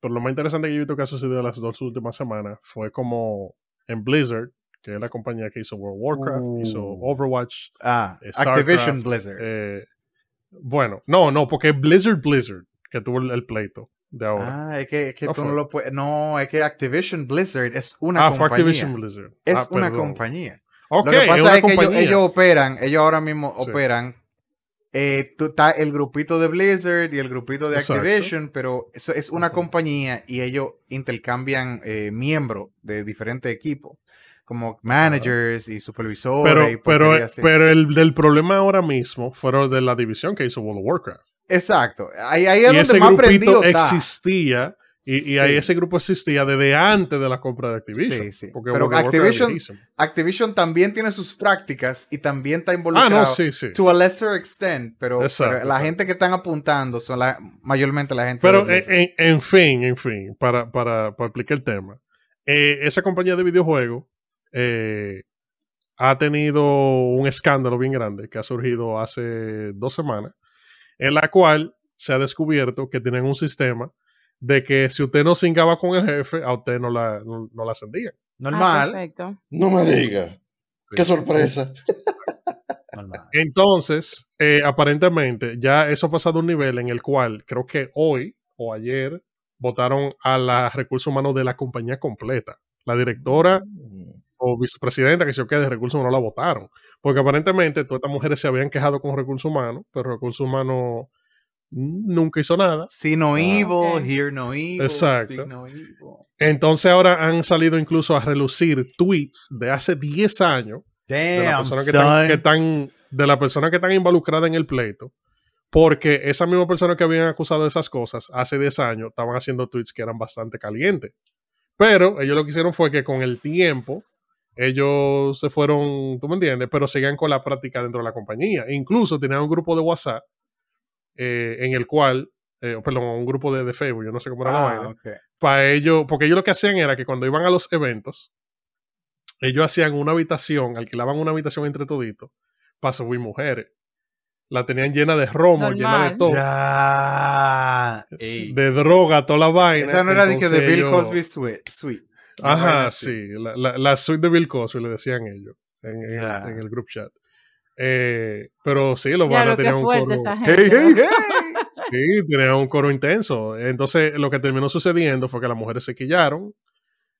pero lo más interesante que yo he visto que ha sucedido en las dos últimas semanas fue como en Blizzard, que es la compañía que hizo World of Warcraft, hizo Uh. Overwatch, Ah, eh, Activision Blizzard. eh, bueno, no, no, porque Blizzard Blizzard que tuvo el, el pleito de ahora. Ah, es que, es que ¿No tú no lo puedes. No, es que Activision Blizzard es una Ah, fue compañía. Activision Blizzard. Es Ah, una perdón. compañía. Ok, lo que pasa es que ellos, operan, ellos ahora mismo Sí. operan. eh, tú- está el grupito de Blizzard y el grupito de Exacto. Activision, pero eso es una compañía y ellos intercambian eh, miembros de diferentes equipos, como managers y supervisores. y pero, así. pero el del problema ahora mismo fueron de la división que hizo World of Warcraft. Exacto. Ahí, ahí es y donde ese más grupito existía y, y ahí ese grupo existía desde antes de la compra de Activision. Sí, sí. Porque Pero Activision-. Activision también tiene sus prácticas y también está Ah, involucrado. no, sí, sí. To a lesser extent, pero, Exacto, pero la exacto. gente que están apuntando son la, mayormente la gente Pero de en- en fin, en fin, para, para, para explicar el tema. eh, esa compañía de videojuegos eh, ha tenido un escándalo bien grande que ha surgido hace dos semanas, en la cual se ha descubierto que tienen un sistema de que si usted no cingaba con el jefe, a usted no la, no, no la ascendían. Ah, normal. perfecto. No me diga. Qué sorpresa. normal. Entonces, eh, aparentemente, ya eso ha pasado a un nivel en el cual creo que hoy o ayer votaron a la recursos humanos de la compañía completa. La directora o vicepresidenta, que se yo qué, de recursos humanos la votaron. Porque aparentemente todas estas mujeres se habían quejado con recursos humanos, pero recursos humanos nunca hizo nada. See no evil, ok. hear no evil, Exacto. speak no evil. Entonces ahora han salido incluso a relucir tweets de hace 10 años de la Damn, persona que están, son. que están- de la persona que están involucrada en el pleito porque esa misma persona que habían acusado de esas cosas hace 10 años estaban haciendo tweets que eran bastante calientes pero ellos lo que hicieron fue que con el tiempo ellos se fueron, tú me entiendes, pero seguían con la práctica dentro de la compañía. E incluso tenían un grupo de WhatsApp eh, en el cual, eh, perdón, un grupo de, de Facebook, yo no sé cómo era la Ah, vaina, para ellos, porque ellos lo que hacían era que cuando iban a los eventos, ellos hacían una habitación, alquilaban una habitación entre toditos para subir mujeres. La tenían llena de romo, llena de todo, Ya. De droga, toda la vaina. Esa no era de que de Entonces Bill Cosby suite. Ajá, sí, la, la, la suite de Bill Cosby le decían ellos en, el, en el group chat. Eh, pero sí, los lo que tenían un coro. Sí, tenían un coro intenso. Entonces, lo que terminó sucediendo fue que las mujeres se quillaron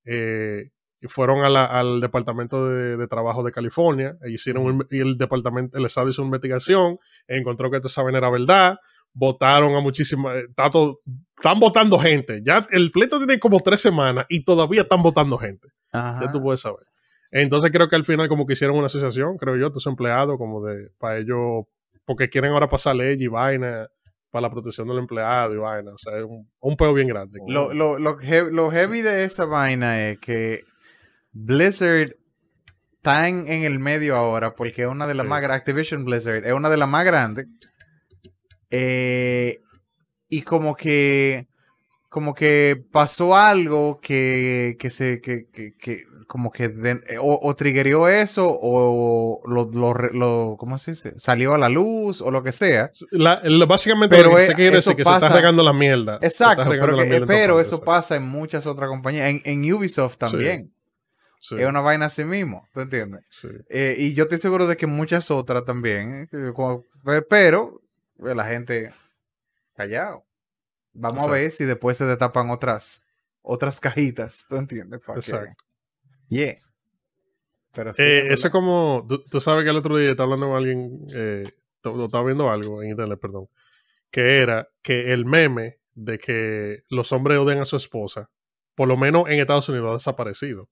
eh, y fueron a la- al Departamento de, de Trabajo de California e hicieron un- y el departamento, el Estado hizo una investigación, encontró que esto saben era verdad, votaron a muchísimas, eh, están votando gente. Ya el pleito tiene como tres semanas y todavía están votando gente. Ajá. Ya tú puedes saber. Entonces creo que al final como que hicieron una asociación, creo yo, tus empleados, como de, para ellos, porque quieren ahora pasar ley y vaina para la protección del empleado y vaina. O sea, es un, un peo bien grande. Lo, lo, lo, he- lo heavy de esa vaina es que Blizzard está en, en el medio ahora porque es una de las Sí. más grandes. Activision Blizzard es una de las más grandes. Eh, y como que como que pasó algo que, que se que, que, que como que de- o, o triggerió eso o lo, lo, lo- ¿cómo se dice? salió a la luz o lo que sea La- básicamente Pero lo que se quiere eso decir que se pasa- está regando la mierda. Exacto, pero, que- mierda eso pasa en muchas otras compañías. En, en Ubisoft también. sí, Es una vaina así mismo, ¿tú entiendes? sí. Eh, y yo estoy seguro de que muchas otras también. eh, pero la gente callado. Vamos Exacto. a ver si después se destapan otras otras cajitas, ¿tú entiendes? Pa' que- Exacto. Yeah. Pero sí, Eh, eso es como, tú, tú sabes que el otro día estaba hablando con alguien, eh, estaba viendo algo en internet, perdón, que era que el meme de que los hombres odian a su esposa, por lo menos en Estados Unidos ha desaparecido.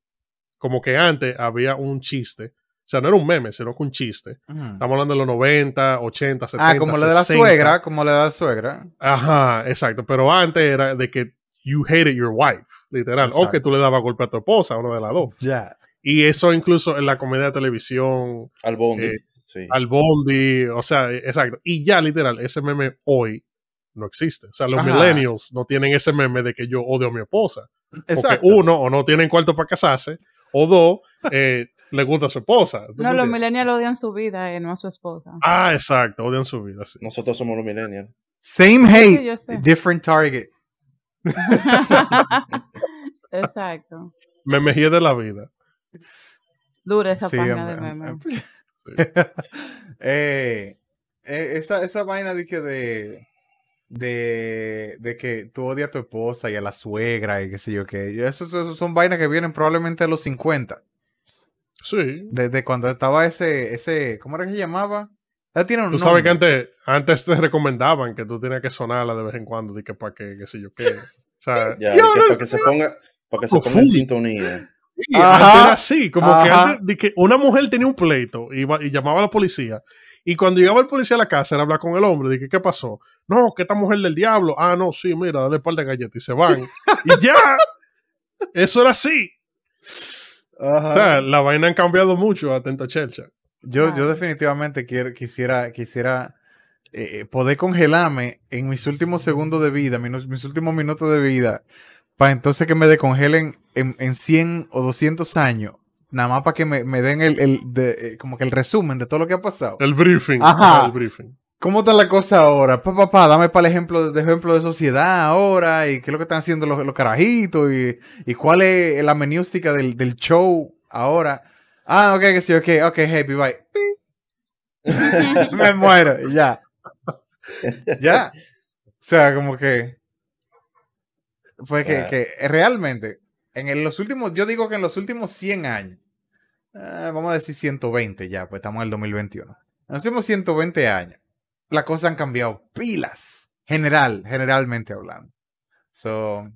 Como que antes había un chiste, o sea, no era un meme, sino que un chiste. Estamos hablando de los 90, 80, 70. Ah, como la de la 60. suegra, como la de la suegra. Ajá, exacto. Pero antes era de que you hated your wife, literal. O que tú le dabas golpe a tu esposa, una de las dos. Ya. Y eso incluso en la comedia de televisión, Al Bondi. Eh, sí. al Bondi, o sea, exacto. Y ya literal, ese meme hoy no existe. O sea, los Ajá. millennials no tienen ese meme de que yo odio a mi esposa. Porque Exacto. uno, o no tienen cuarto para casarse, o dos, eh, le gusta a su esposa. ¿Tú me No, los millennials odian su vida, eh, no a su esposa. Ah, exacto, odian su vida, sí. Nosotros somos los millennials. Same hate, different target. Exacto. Me mejía de la vida. Dura esa Sí, página de. Sí. Eh, eh, esa, esa vaina de que de, de, de que tú odias a tu esposa y a la suegra y qué sé yo qué. Eso, eso son vainas que vienen probablemente de los 50. Sí. Desde cuando estaba ese, ese, ¿cómo era que se llamaba? Ya tiene un Tú sabes que antes, antes te recomendaban que tú tenías que sonarla de vez en cuando, de que para que, qué sé yo qué. O sea, Ya, que para que se ponga, para que se ponga en sintonía. y Ajá. antes era así, como que antes de que una mujer tenía un pleito y, iba- y llamaba a la policía. Y cuando llegaba el policía a la casa, era hablar con el hombre, de que, ¿qué pasó? No, que esta mujer del diablo. Ah, no, sí, mira, dale par de galletas y se van. y ya, eso era así. Ajá. O sea, la vaina han cambiado mucho, atenta Chelcha. Yo, yo definitivamente quiero, quisiera, quisiera eh, poder congelarme en mis últimos segundos de vida, mis, mis últimos minutos de vida, para entonces que me descongelen en, en 100 o 200 años, nada más para que me, me den el, el de- eh, como que el resumen de todo lo que ha pasado. El briefing. Ajá. El briefing. ¿Cómo está la cosa ahora? Pa, pa, pa, dame para el ejemplo de, ejemplo de sociedad ahora y qué es lo que están haciendo los, los carajitos y, y cuál es la meniústica del, del show ahora. Ah, ok, que sí, ok, ok, happy, bye. Me muero, ya. Ya. O sea, como que. Pues que, Ya. que realmente, en los últimos, yo digo que en los últimos 100 años, ah, vamos a decir 120 ya, pues estamos en el 2021. En los últimos 120 años, las cosas han cambiado pilas. General, generalmente hablando. So,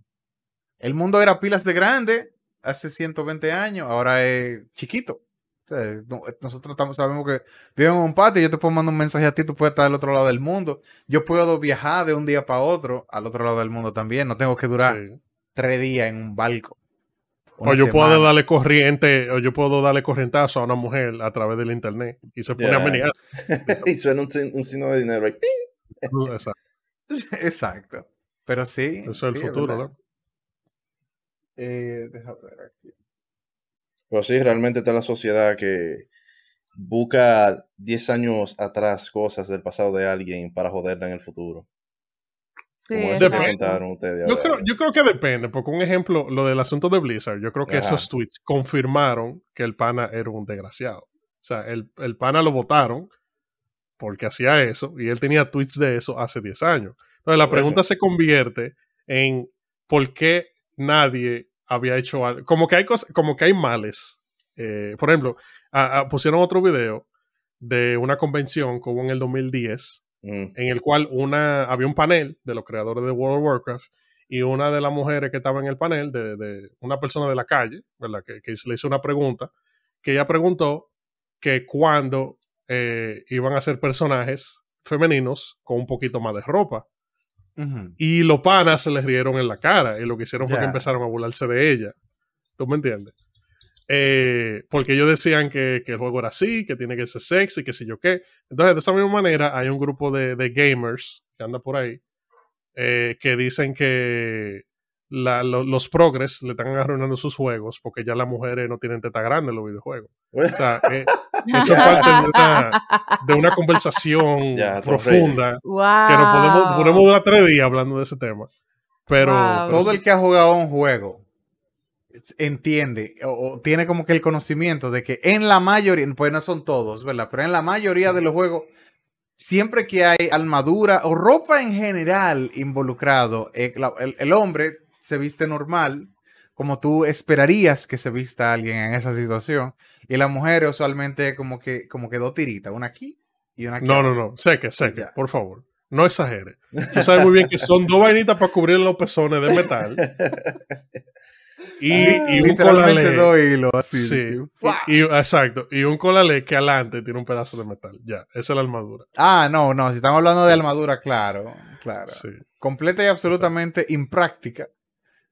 el mundo era pilas de grande hace 120 años, ahora es chiquito. O sea, no- nosotros estamos, sabemos que vivimos en un patio, yo te puedo mandar un mensaje a ti, tú puedes estar del otro lado del mundo. Yo puedo viajar de un día para otro al otro lado del mundo también. No tengo que durar Sí. tres días en un barco. O yo puedo darle corriente, o yo puedo darle corrientazo a una mujer a través del internet y se pone a menear. y suena un, un signo de dinero ahí. ¡ping! Exacto. Exacto. Pero sí. Eso es el futuro. ¿no? Eh, ver aquí. Pero sí, realmente está la sociedad que busca 10 años atrás cosas del pasado de alguien para joderla en el futuro. Sí, Depende. ustedes. Yo creo, yo creo que depende, porque un ejemplo, lo del asunto de Blizzard, yo creo que Ajá. esos tweets confirmaron que el pana era un desgraciado. O sea, el, el pana lo votaron porque hacía eso y él tenía tweets de eso hace 10 años. Entonces la pregunta se convierte en por qué nadie había hecho algo. Como que hay cosas, como que hay males. Eh, por ejemplo, a- a- pusieron otro video de una convención que hubo en el 2010 Mm, en el cual una, había un panel de los creadores de World of Warcraft y una de las mujeres que estaba en el panel, de, de una persona de la calle, ¿verdad? Que, que le hizo una pregunta, que ella preguntó que cuando eh, iban a ser personajes femeninos con un poquito más de ropa. Y los panas se les rieron en la cara y lo que hicieron fue que empezaron a burlarse de ella. ¿Tú me entiendes? Eh, porque ellos decían que, que el juego era así, que tiene que ser sexy, que sé yo qué. Entonces, de esa misma manera, hay un grupo de, de gamers que anda por ahí eh, que dicen que la- lo- los progres le están arruinando sus juegos porque ya las mujeres no tienen teta grande en los videojuegos. O sea, eh, eso es parte de una, de una conversación Ya, profunda wow. que nos podemos, podemos durar tres días hablando de ese tema. Pero, Wow. pero Todo el que ha jugado un juego entiende o, o tiene como que el conocimiento de que en la mayoría, pues no son todos, ¿verdad? Pero en la mayoría de los juegos, siempre que hay armadura o ropa en general involucrado, eh, el, el hombre se viste normal, como tú esperarías que se vista alguien en esa situación, y la mujer usualmente como que, como que dos tiritas, una aquí y una aquí. No, no, no. Seque, seque, por favor. No exagere. Tú sabes muy bien que son dos vainitas para cubrir los pezones de metal. Y, y un Literalmente colalé. dos hilos así. Sí. Y, y- exacto. Y un colalé que adelante tiene un pedazo de metal. Ya, esa es la armadura. Ah, no, no, si estamos hablando de armadura, claro, claro. Sí. Completa y absolutamente impráctica.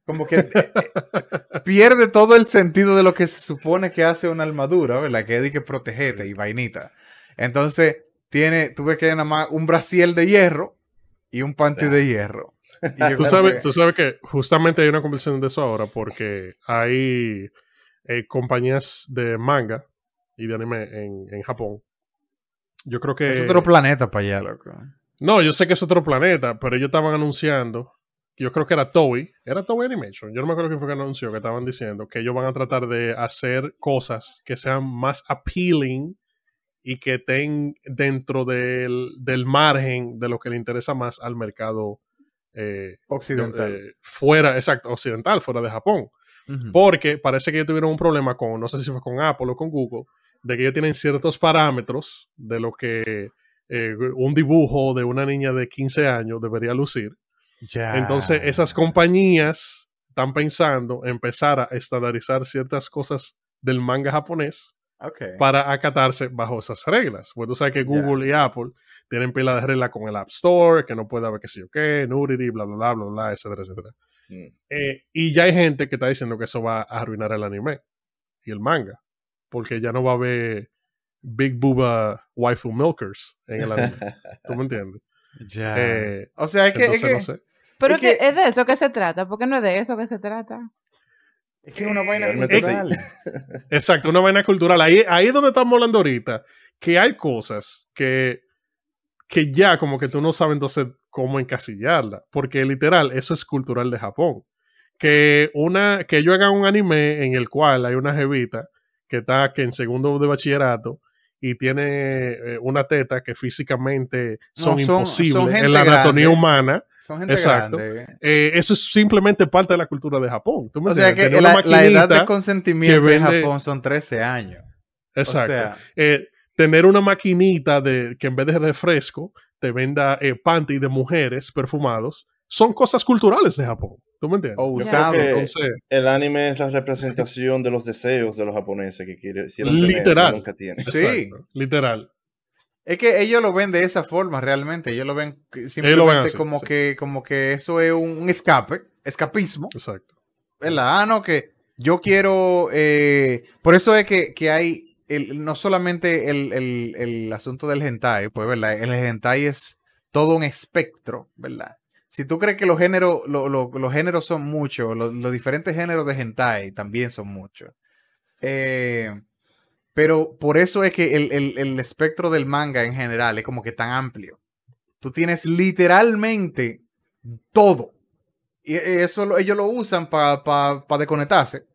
Como que eh, eh, pierde todo el sentido de lo que se supone que hace una armadura, ¿verdad? Que es de que protegete y vainita. Entonces, tiene, tú ves que nada más un brasiel de hierro y un panty de hierro. Tú sabes, tú sabes que justamente hay una conversación de eso ahora porque hay eh, compañías de manga y de anime en, en Japón. Yo creo que... es otro planeta para allá, loco. No, yo sé que es otro planeta, pero ellos estaban anunciando, yo creo que era Toei, era Toei Animation, yo no me acuerdo quién fue que anunció, que estaban diciendo que ellos van a tratar de hacer cosas que sean más appealing y que estén dentro del, del margen de lo que le interesa más al mercado eh, Occidental. eh, fuera, exacto, occidental, fuera de Japón. Porque parece que ellos tuvieron un problema con, no sé si fue con Apple o con Google, de que ellos tienen ciertos parámetros de lo que eh, un dibujo de una niña de 15 años debería lucir. Entonces, esas compañías están pensando empezar a estandarizar ciertas cosas del manga japonés Para acatarse bajo esas reglas. Pues tú sabes que. Google y Apple tienen pila de reglas con el App Store, que no puede haber qué sé yo qué, nudity, bla, bla, bla, bla, bla, etcétera, etcétera. Mm. Eh, y ya hay gente que está diciendo que eso va a arruinar el anime y el manga, porque ya no va a haber Big Booba Waifu Milkers en el anime. ¿Tú me entiendes? Ya. Eh, o sea, es que, es entonces, que, no sé. Pero Es es, que, que- es de eso que se trata, porque no es de eso que se trata. Es que es una vaina sí. cultural. Exacto, una vaina cultural. Ahí, ahí es donde estamos hablando ahorita, que hay cosas que, que ya como que tú no sabes entonces cómo encasillarla, porque literal, eso es cultural de Japón. Que, una, que ellos hagan un anime en el cual hay una jevita que está que en segundo de bachillerato y tiene eh, una teta que físicamente son, No, son- imposibles son en la anatomía grande. humana. Son gente Exacto. grande. Eh, eso es simplemente parte de la cultura de Japón. ¿tú me O sea que la, la edad de consentimiento que en vende- Japón son 13 años. Exacto. O sea, eh, tener una maquinita de que en vez de refresco te venda eh, panty de mujeres perfumados son cosas culturales de Japón. ¿Tú me entiendes? o Yo usado. creo que- Entonces, El anime es la representación de los deseos de los japoneses que quieren Literal. que nunca tienen. Sí. exacto, literal. Es que ellos lo ven de esa forma realmente. Ellos lo ven que- lo ven simplemente así, como, sí. que, como que eso es un, un escape, escapismo. Exacto. ¿Verdad? Ah, no, que yo quiero, eh, por eso es que, que hay, el, no solamente el, el- el asunto del hentai, pues, ¿verdad? El hentai es todo un espectro, ¿verdad? Si tú crees que los géneros, lo- lo- los géneros son muchos, los, diferentes géneros de hentai también son muchos. Eh, pero por eso es que el, el- el espectro del manga en general es como que tan amplio. Tú tienes literalmente todo. Y eso lo- ellos lo usan para desconectarse.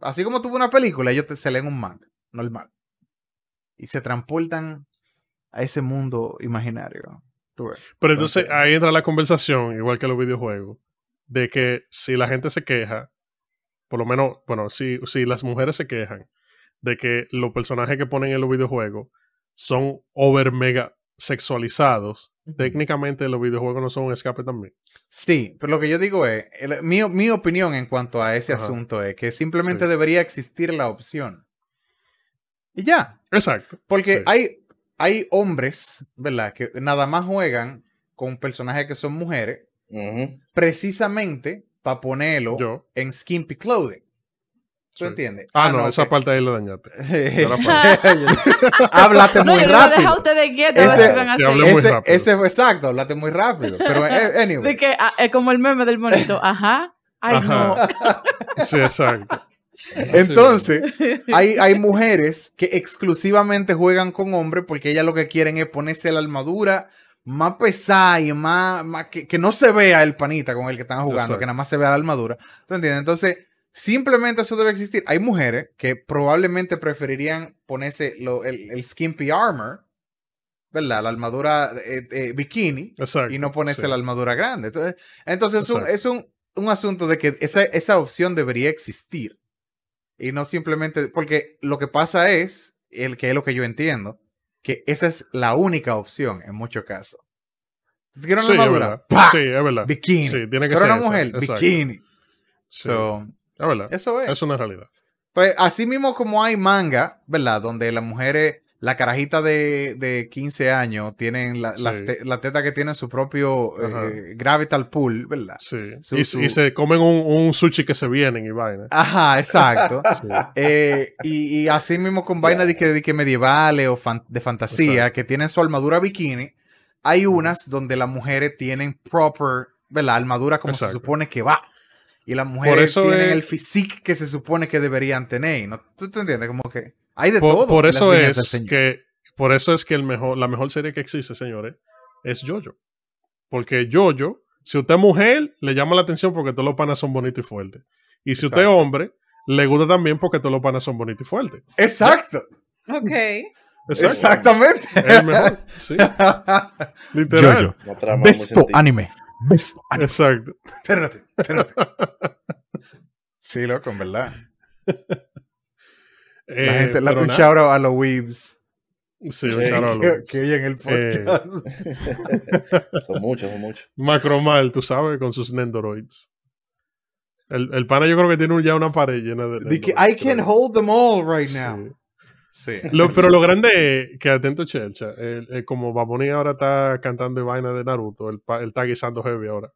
Así como tuvo una película, ellos te, se leen un manga normal. Y se transportan a ese mundo imaginario. Pero entonces ahí entra la conversación, igual que los videojuegos, de que si la gente se queja, por lo menos, bueno, si, si las mujeres se quejan de que los personajes que ponen en los videojuegos son over mega sexualizados, técnicamente los videojuegos no son un escape también. Sí, pero lo que yo digo es, el- mi, mi opinión en cuanto a ese Ajá. asunto es que simplemente Sí. debería existir la opción. Y ya. Exacto. Porque Sí. hay, hay hombres, ¿verdad? Que nada más juegan con personajes que son mujeres, Ujú. precisamente para ponerlo Yo. en skimpy clothing. ¿Tú Sí. entiendes? Ah, no, esa ok. parte ahí la dañaste. Háblate No, muy rápido. ustedes quietos. Ese- a sí, muy Ese, rápido. ese fue exacto, háblate muy rápido. Pero eh, anyway. De que, ah, es como el meme del monito. Ajá. Ay, no. Ajá. Sí, exacto. Entonces, hay, hay mujeres que exclusivamente juegan con hombres porque ellas lo que quieren es ponerse la armadura más pesada y más, más que, que no se vea el panita con el que están jugando, Exacto. que nada más se vea la armadura. ¿Tú entiendes? Entonces, simplemente eso debe existir. Hay mujeres que probablemente preferirían ponerse lo- el, el skimpy armor, ¿verdad? La armadura eh, eh, bikini Exacto. y no ponerse sí. la armadura grande. Entonces, entonces es, un, es un, un asunto de que esa, esa opción debería existir. Y no simplemente, porque lo que pasa es, el que es lo que yo entiendo, que esa es la única opción en muchos casos. ¿Tú quieres Sí, una armadura? ¡Pa! Sí, es verdad. Bikini. Sí, tiene que Pero ser una mujer, bikini. Sí, So, es verdad. eso es. Es una realidad. Pues así mismo como hay manga, ¿verdad? Donde las mujeres, la carajita de, de 15 años, tienen la, las te- la teta que tienen su propio eh, gravital pool, ¿verdad? Sí. Su- y, su- y se comen un, un sushi que se vienen y vaina. Ajá, exacto. Sí. Eh, y, y así mismo con vainas de que, de que medievales o fan- de fantasía, Exacto. que tienen su armadura bikini, hay unas donde las mujeres tienen proper, ¿verdad? Armadura como se supone que va. Y las mujeres tienen es- el physique que se supone que deberían tener. ¿no? ¿Tú, tú entiendes? Como que hay de Por, todo. por eso es que por eso es que el mejor, la mejor serie que existe, señores, es Jojo. Porque Jojo, si usted es mujer, le llama la atención porque todos los panas son bonitos y fuertes. Y si usted es Exacto. hombre, le gusta también porque todos los panas son bonitos y fuertes. Exacto. Ok. Exacto. Exactamente. Es el mejor. Sí, literal. Jojo. Besto anime. Besto anime. Exacto. Espérate, espérate. sí, loco, en verdad. La Eh, gente, la, un shout out a los weebs Sí, un Sí. shout out. que, que oyen el Eh, podcast. Son muchos, son muchos. Macromal, tú sabes, con sus Nendoroids. El, el pana yo creo que tiene un- ya una pared llena de... Que I can hold them all right Sí. now. Sí. Lo- pero lo grande es que atento, Chelcha, el- el- como Baboni ahora está cantando vaina de Naruto, él, él está guisando heavy ahora.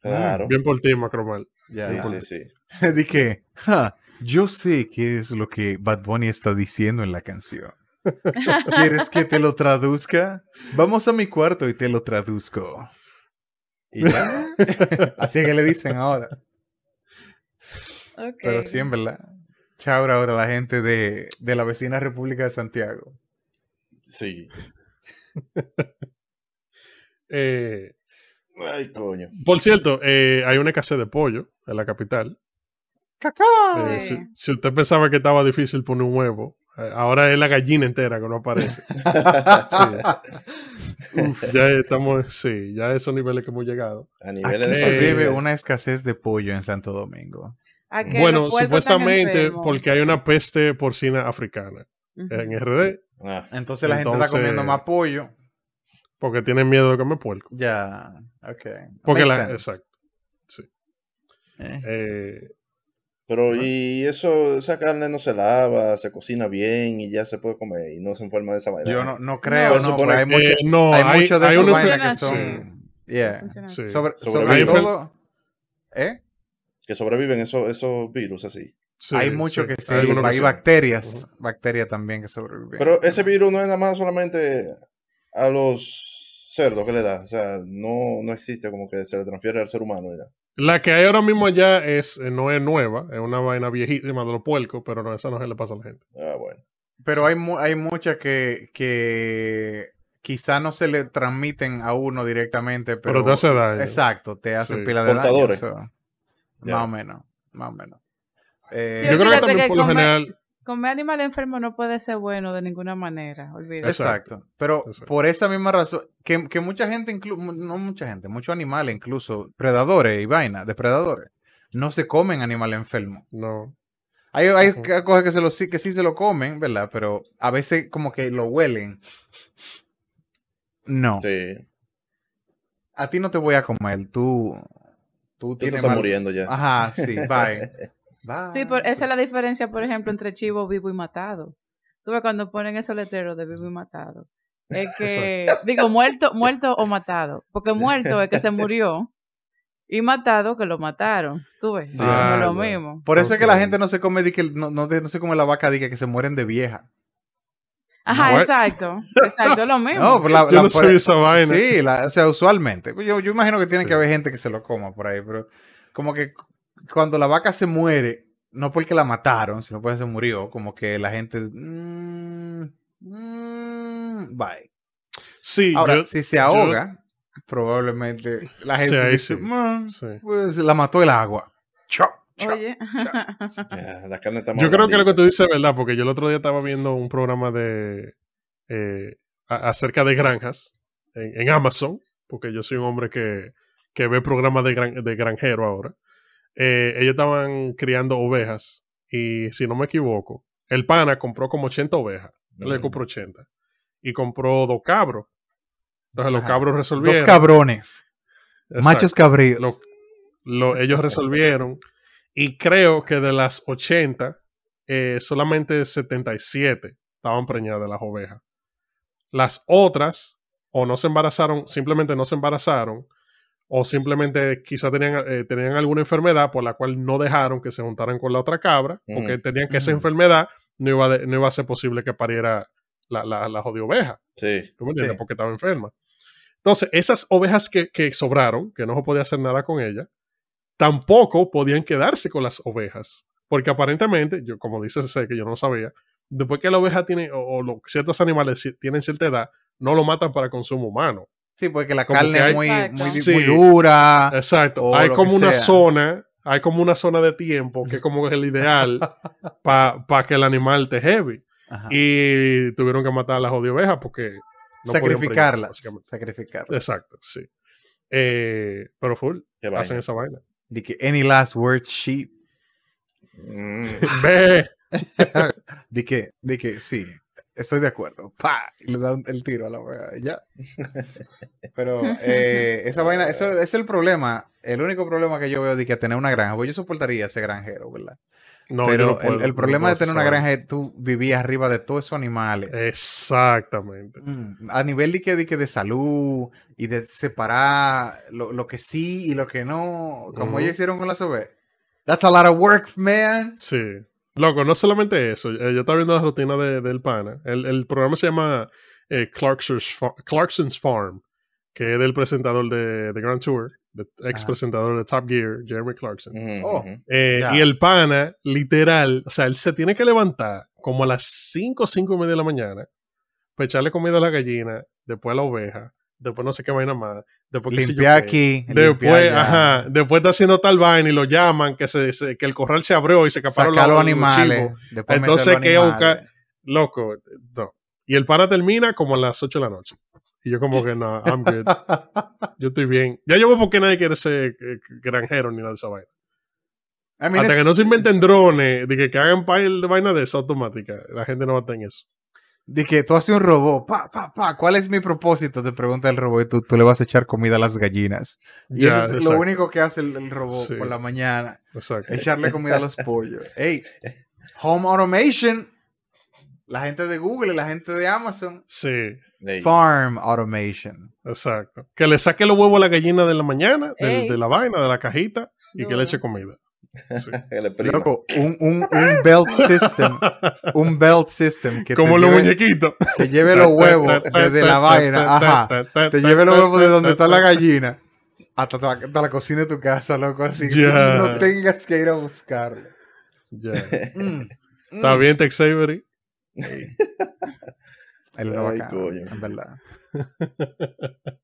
Claro. Bien por ti, Macromal. Ya. Sí, sí, sí. De que, "Ja, yo sé qué es lo que Bad Bunny está diciendo en la canción. ¿Quieres que te lo traduzca? Vamos a mi cuarto y te lo traduzco. Y ya. Así es que le dicen ahora. Ok. Pero sí, en verdad. Chao ahora a la gente de, de la vecina República de Santiago. Sí. Eh, Ay, coño. por cierto, eh, hay una escasez de pollo en la capital. ¡Cacá! Eh, Sí. si, si usted pensaba que estaba difícil poner un huevo, eh, ahora es la gallina entera que no aparece. Uf, ya estamos, sí, ya a esos niveles que hemos llegado. A niveles Aquí de se debe una escasez de pollo en Santo Domingo. ¿A que Bueno, supuestamente porque hay una peste porcina africana en RD, Ah, Entonces la gente Entonces- está comiendo más pollo. porque tienen miedo de comer puerco. Ya, ok. Porque Makes la, sense. exacto. Eh. Eh, Pero y eso, esa carne no se lava, se cocina bien y ya se puede comer y no se enferma de esa manera. Yo no, no creo, no, porque hay, mucho- eh, no, hay, hay, muchos de hay esos vainas que son... Yeah. Sí. Sobre, Sobre todo... ¿Eh? Que sobreviven esos, esos virus así. Sí, hay mucho sí. que sí, Hay sí. bacterias, bacterias también que sobreviven. Pero ese virus no es nada más solamente a los cerdos que le da. O sea, no, no existe como que se le transfiere al ser humano. Ya. La que hay ahora mismo allá es, eh, no es nueva, es una vaina viejísima de los puercos, pero no, esa no se le pasa a la gente. Ah, bueno. Pero hay, mu- hay muchas que, que quizá no se le transmiten a uno directamente, pero, Pero te hace daño. Exacto, te hace Sí. pila de Portadores. daño. Ya. Más o menos, más o menos. Eh, Sí, Yo creo que también que por lo comer- general, Comer animal enfermo no puede ser bueno de ninguna manera, olvídate. Exacto. Pero Exacto. por esa misma razón, que, que mucha gente, inclu- no mucha gente, muchos animales, incluso predadores y vainas, depredadores, no se comen animales enfermos. no. Hay, hay que- cosas que, se lo, sí- que sí se lo comen, ¿verdad? Pero a veces como que lo huelen. No. Sí. A ti no te voy a comer. Tú, tú Tú te estás mal- muriendo ya. Ajá, sí, bye. Bye. Sí, por, esa es la diferencia, por ejemplo, entre chivo vivo y matado. Tú ves cuando ponen esos letreros de vivo y matado. Es que, digo, muerto, muerto o matado. Porque muerto es que se murió y matado que lo mataron. Tú ves, Sí. no es Ah, lo mismo. Por eso es que la gente no se come, di que, no, no, no se come la vaca, di que, que se mueren de vieja. Ajá, What? exacto. Exacto, es lo mismo. No, la, Yo la- no por- sabía esa vaina. Sí, la- o sea, usualmente. Yo, yo imagino que tiene Sí. que haber gente que se lo coma por ahí, pero como que cuando la vaca se muere, no porque la mataron, sino porque se murió, como que la gente... mm, mm, bye. Sí, Ahora, yo- si se yo- ahoga, probablemente la Sí, gente ahí dice, sí. "Mm, sí. pues la mató el agua. Chao, chao". Oye, Ya, la carne está más Yo creo que lo que tú dices es verdad, porque yo el otro día estaba viendo un programa de eh, a- acerca de granjas en, en Amazon, porque yo soy un hombre que, que ve programas de, gran- de granjero ahora. Eh, ellos estaban criando ovejas y si no me equivoco, el pana compró como 80 ovejas. Él le compró 80 y compró dos cabros. Entonces los cabros resolvieron. Dos cabrones, Exacto. machos cabríos. Lo- lo- ellos resolvieron. Y creo que de las 80, eh, solamente 77 estaban preñadas de las ovejas. Las otras, o no se embarazaron, simplemente no se embarazaron, o simplemente quizá tenían, eh, tenían alguna enfermedad por la cual no dejaron que se juntaran con la otra cabra, porque Ujú. tenían que esa Ujú. enfermedad no iba, de- no iba a ser posible que pariera la, la, la jodida oveja. Sí. ¿Tú me entiendes? Sí. Porque estaba enferma. Entonces, esas ovejas que, que sobraron, que no se podía hacer nada con ellas, tampoco podían quedarse con las ovejas. Porque aparentemente, yo como dice sé que yo no sabía, después que la oveja tiene, o, ciertos animales tienen cierta edad, no lo matan para consumo humano. Sí, porque la Como carne hay- es muy, Exacto. muy, Sí. muy dura. Exacto. hay como una sea. zona, hay como una zona de tiempo que es como el ideal para que el animal te heavy. Ajá. Y tuvieron que matar a las jodidas ovejas porque no sacrificarlas. Sacrificarlas. Exacto, sí. Eh, pero full, Qué hacen vaina. esa vaina. De que any last word sheep. Mm. Ve, De que, de que sí, estoy de acuerdo. ¡Pah! Y le dan el tiro a la wea. Ya. Pero eh, esa vaina, eso ese es el problema. El único problema que yo veo de que tener una granja, porque yo soportaría ser granjero, ¿verdad? no, Pero no puedo, el, el no problema de puedo tener una hacer granja es que tú vivías arriba de todos esos animales. Exactamente. Mm, a nivel de que, de que de salud y de separar lo, lo que sí y lo que no, como Ujú. ellos hicieron con las ovejas. That's a lot of work, man. Sí. Loco, no solamente eso. eh, yo estaba viendo la rutina de- del pana. El, el programa se llama eh, Clarkson's, Fa- Clarkson's Farm, que es del presentador de, de Grand Tour, de ex Ajá. presentador de Top Gear, Jeremy Clarkson. Oh. Eh, y el pana, literal, o sea, él se tiene que levantar como a las 5 o 5 y media de la mañana para echarle comida a la gallina, después a la oveja, después no sé qué vaina más, después qué sé yo Limpiar qué. aquí. Después, ajá, después está haciendo tal vaina y lo llaman, que, se, se- que el corral se abrió y se escaparon los los animales. Entonces, ¿qué? Loco, no. Y el pana termina como a las 8 de la noche. Y yo como que no, I'm good. Yo estoy bien. Ya yo veo por qué nadie quiere ser eh, granjero ni nada de esa vaina. I mean, Hasta que no se inventen drones, de que, que hagan pile de vaina de esa automática, la gente no va a estar en eso. De que tú haces un robot. Pa, pa, pa. ¿Cuál es mi propósito? Te pregunta el robot y tú, tú le vas a echar comida a las gallinas. Y eso es exacto, lo único que hace el, el robot Sí. por la mañana. exacto. Echarle comida a los pollos. Hey, home automation. La gente de Google y la gente de Amazon. Sí. Farm automation. exacto. Que le saque los huevos a la gallina de la mañana, de la vaina, de la cajita, y que le eche comida. Sí. Loco, un, un, un belt system. Un belt system que, te Como los lleve, muñequitos. que lleve los huevos desde la vaina. Ajá. Te lleve los huevos de donde está la gallina hasta la, hasta la cocina de tu casa, loco. Así que no tengas que ir a buscarlo. Ya. Mm, Está mm. bien, Tex Avery. Él Ay, bacano, coño. en verdad.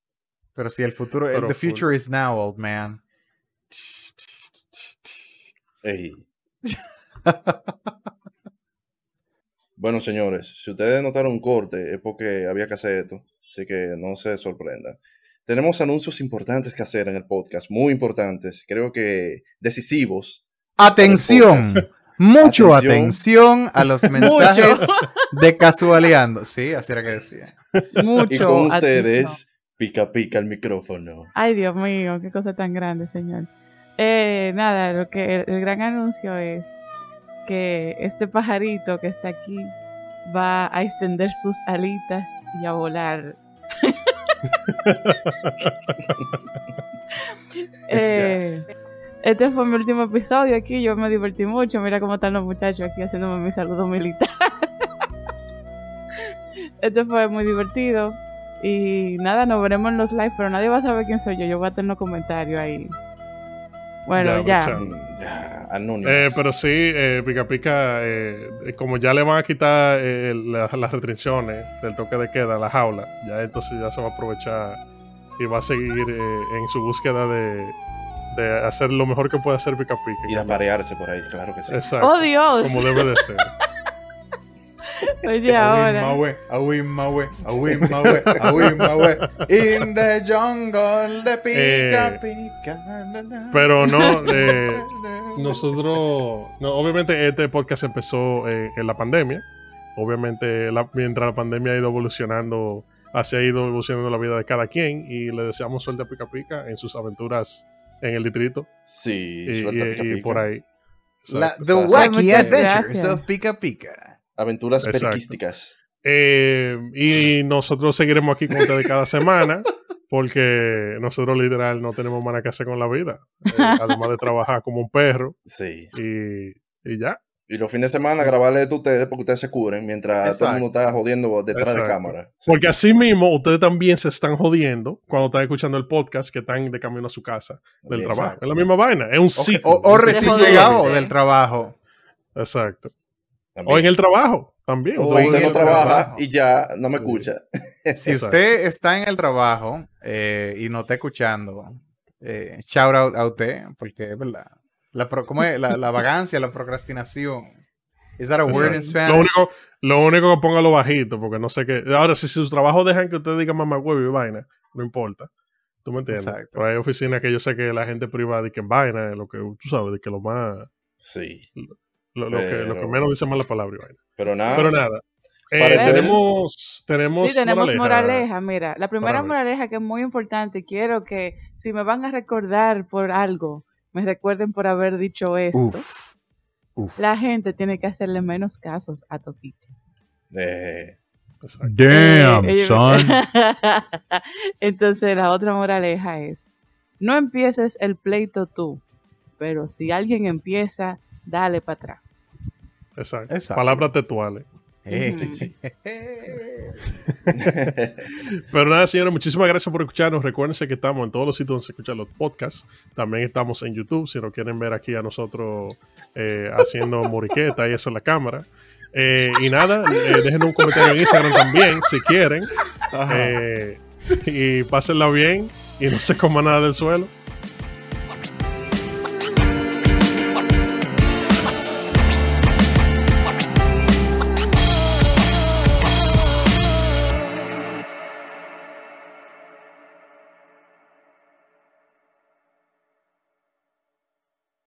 Pero si el futuro, Pero the full. future is now, old man. Ey. bueno, señores, si ustedes notaron un corte, es porque había que hacer esto. Así que no se sorprendan. Tenemos anuncios importantes que hacer en el podcast, muy importantes, creo que decisivos. Atención, mucho Atención. atención a los mensajes de casualeando. Sí, así era que decía. Mucho. Y con atención. ustedes, pica pica el micrófono. Ay, Dios mío, qué cosa tan grande, señor. Eh, nada, lo que el, el gran anuncio es que este pajarito que está aquí va a extender sus alitas y a volar. Eh, este fue mi último episodio aquí, yo me divertí mucho, mira cómo están los muchachos aquí haciéndome mi saludo militar. este fue muy divertido. Y nada, nos veremos en los live, pero nadie va a saber quién soy yo. Yo voy a tener los comentarios ahí. Bueno, Ya, ya. Mm, anónimos. Eh, pero sí, eh, Pica Pica, eh, como ya le van a quitar eh, la- las restricciones del toque de queda a la jaula, ya entonces ya se va a aprovechar y va a seguir eh, en su búsqueda de, de hacer lo mejor que puede hacer Pica Pica. Y de aparearse por ahí, claro que sí. Exacto. ¡Oh, Dios! Como debe de ser. Oye, ahora. In the jungle de pica Eh, pica. pero no, eh. Nosotros, no, obviamente este podcast empezó eh, en la pandemia. Obviamente la- mientras la pandemia ha ido evolucionando, así ha ido evolucionando la vida de cada quien y le deseamos suerte a Pica Pica en sus aventuras en el distrito Sí, y, suelta y- pica y pica. por ahí. La- the wacky adventures gracias. of Pica Pica. Aventuras Exacto. periquísticas. Eh, y nosotros seguiremos aquí con ustedes cada semana porque nosotros literal no tenemos más nada que hacer con la vida, eh, además de trabajar como un perro Sí. y, y ya. Y los fines de semana grabarle de ustedes porque ustedes se cubren mientras todo el mundo está jodiendo detrás de Exacto. cámara. Sí. Porque así mismo ustedes también se están jodiendo cuando están escuchando el podcast que están de camino a su casa del Exacto. trabajo. Es la misma vaina, es un ciclo. O, o recién joder. llegado del trabajo. Exacto. También. O en el trabajo también. O en usted no trabaja trabajo. y ya no me escucha. Si Exacto. usted está en el trabajo eh, y no está escuchando, eh, shout out a usted, porque es verdad. La, pro- ¿cómo es? La, la vagancia, la procrastinación. ¿Is that a word in Exacto. Spanish? Lo único, lo único que póngalo bajito, porque no sé qué. Ahora, si sus trabajos dejan que usted diga mamá huevo y vaina, no importa. ¿Tú me entiendes? Exacto. Pero hay oficinas que yo sé que la gente privada y que vaina, lo que tú sabes, de que lo más. Sí. Lo, lo que, lo que menos dice más la palabra. Pero nada. Pero nada. Eh, tenemos, tenemos. Sí, tenemos moraleja. moraleja. Mira, la primera moraleja que es muy importante, quiero que si me van a recordar por algo, me recuerden por haber dicho esto. Uf. Uf. La gente tiene que hacerle menos casos a Toquicha. Eh. Damn, Eh, son. Entonces, la otra moraleja es, no empieces el pleito tú, pero si alguien empieza, dale para atrás. Exacto. Exacto. Palabras textuales. Eh. Pero nada, señores, muchísimas gracias por escucharnos. Recuérdense que estamos en todos los sitios donde se escuchan los podcasts. También estamos en YouTube, si no quieren ver aquí a nosotros eh, haciendo moriqueta y eso en la cámara. Eh, y nada, eh, dejen un comentario en Instagram también, si quieren. Eh, y pásenla bien y no se coma nada del suelo.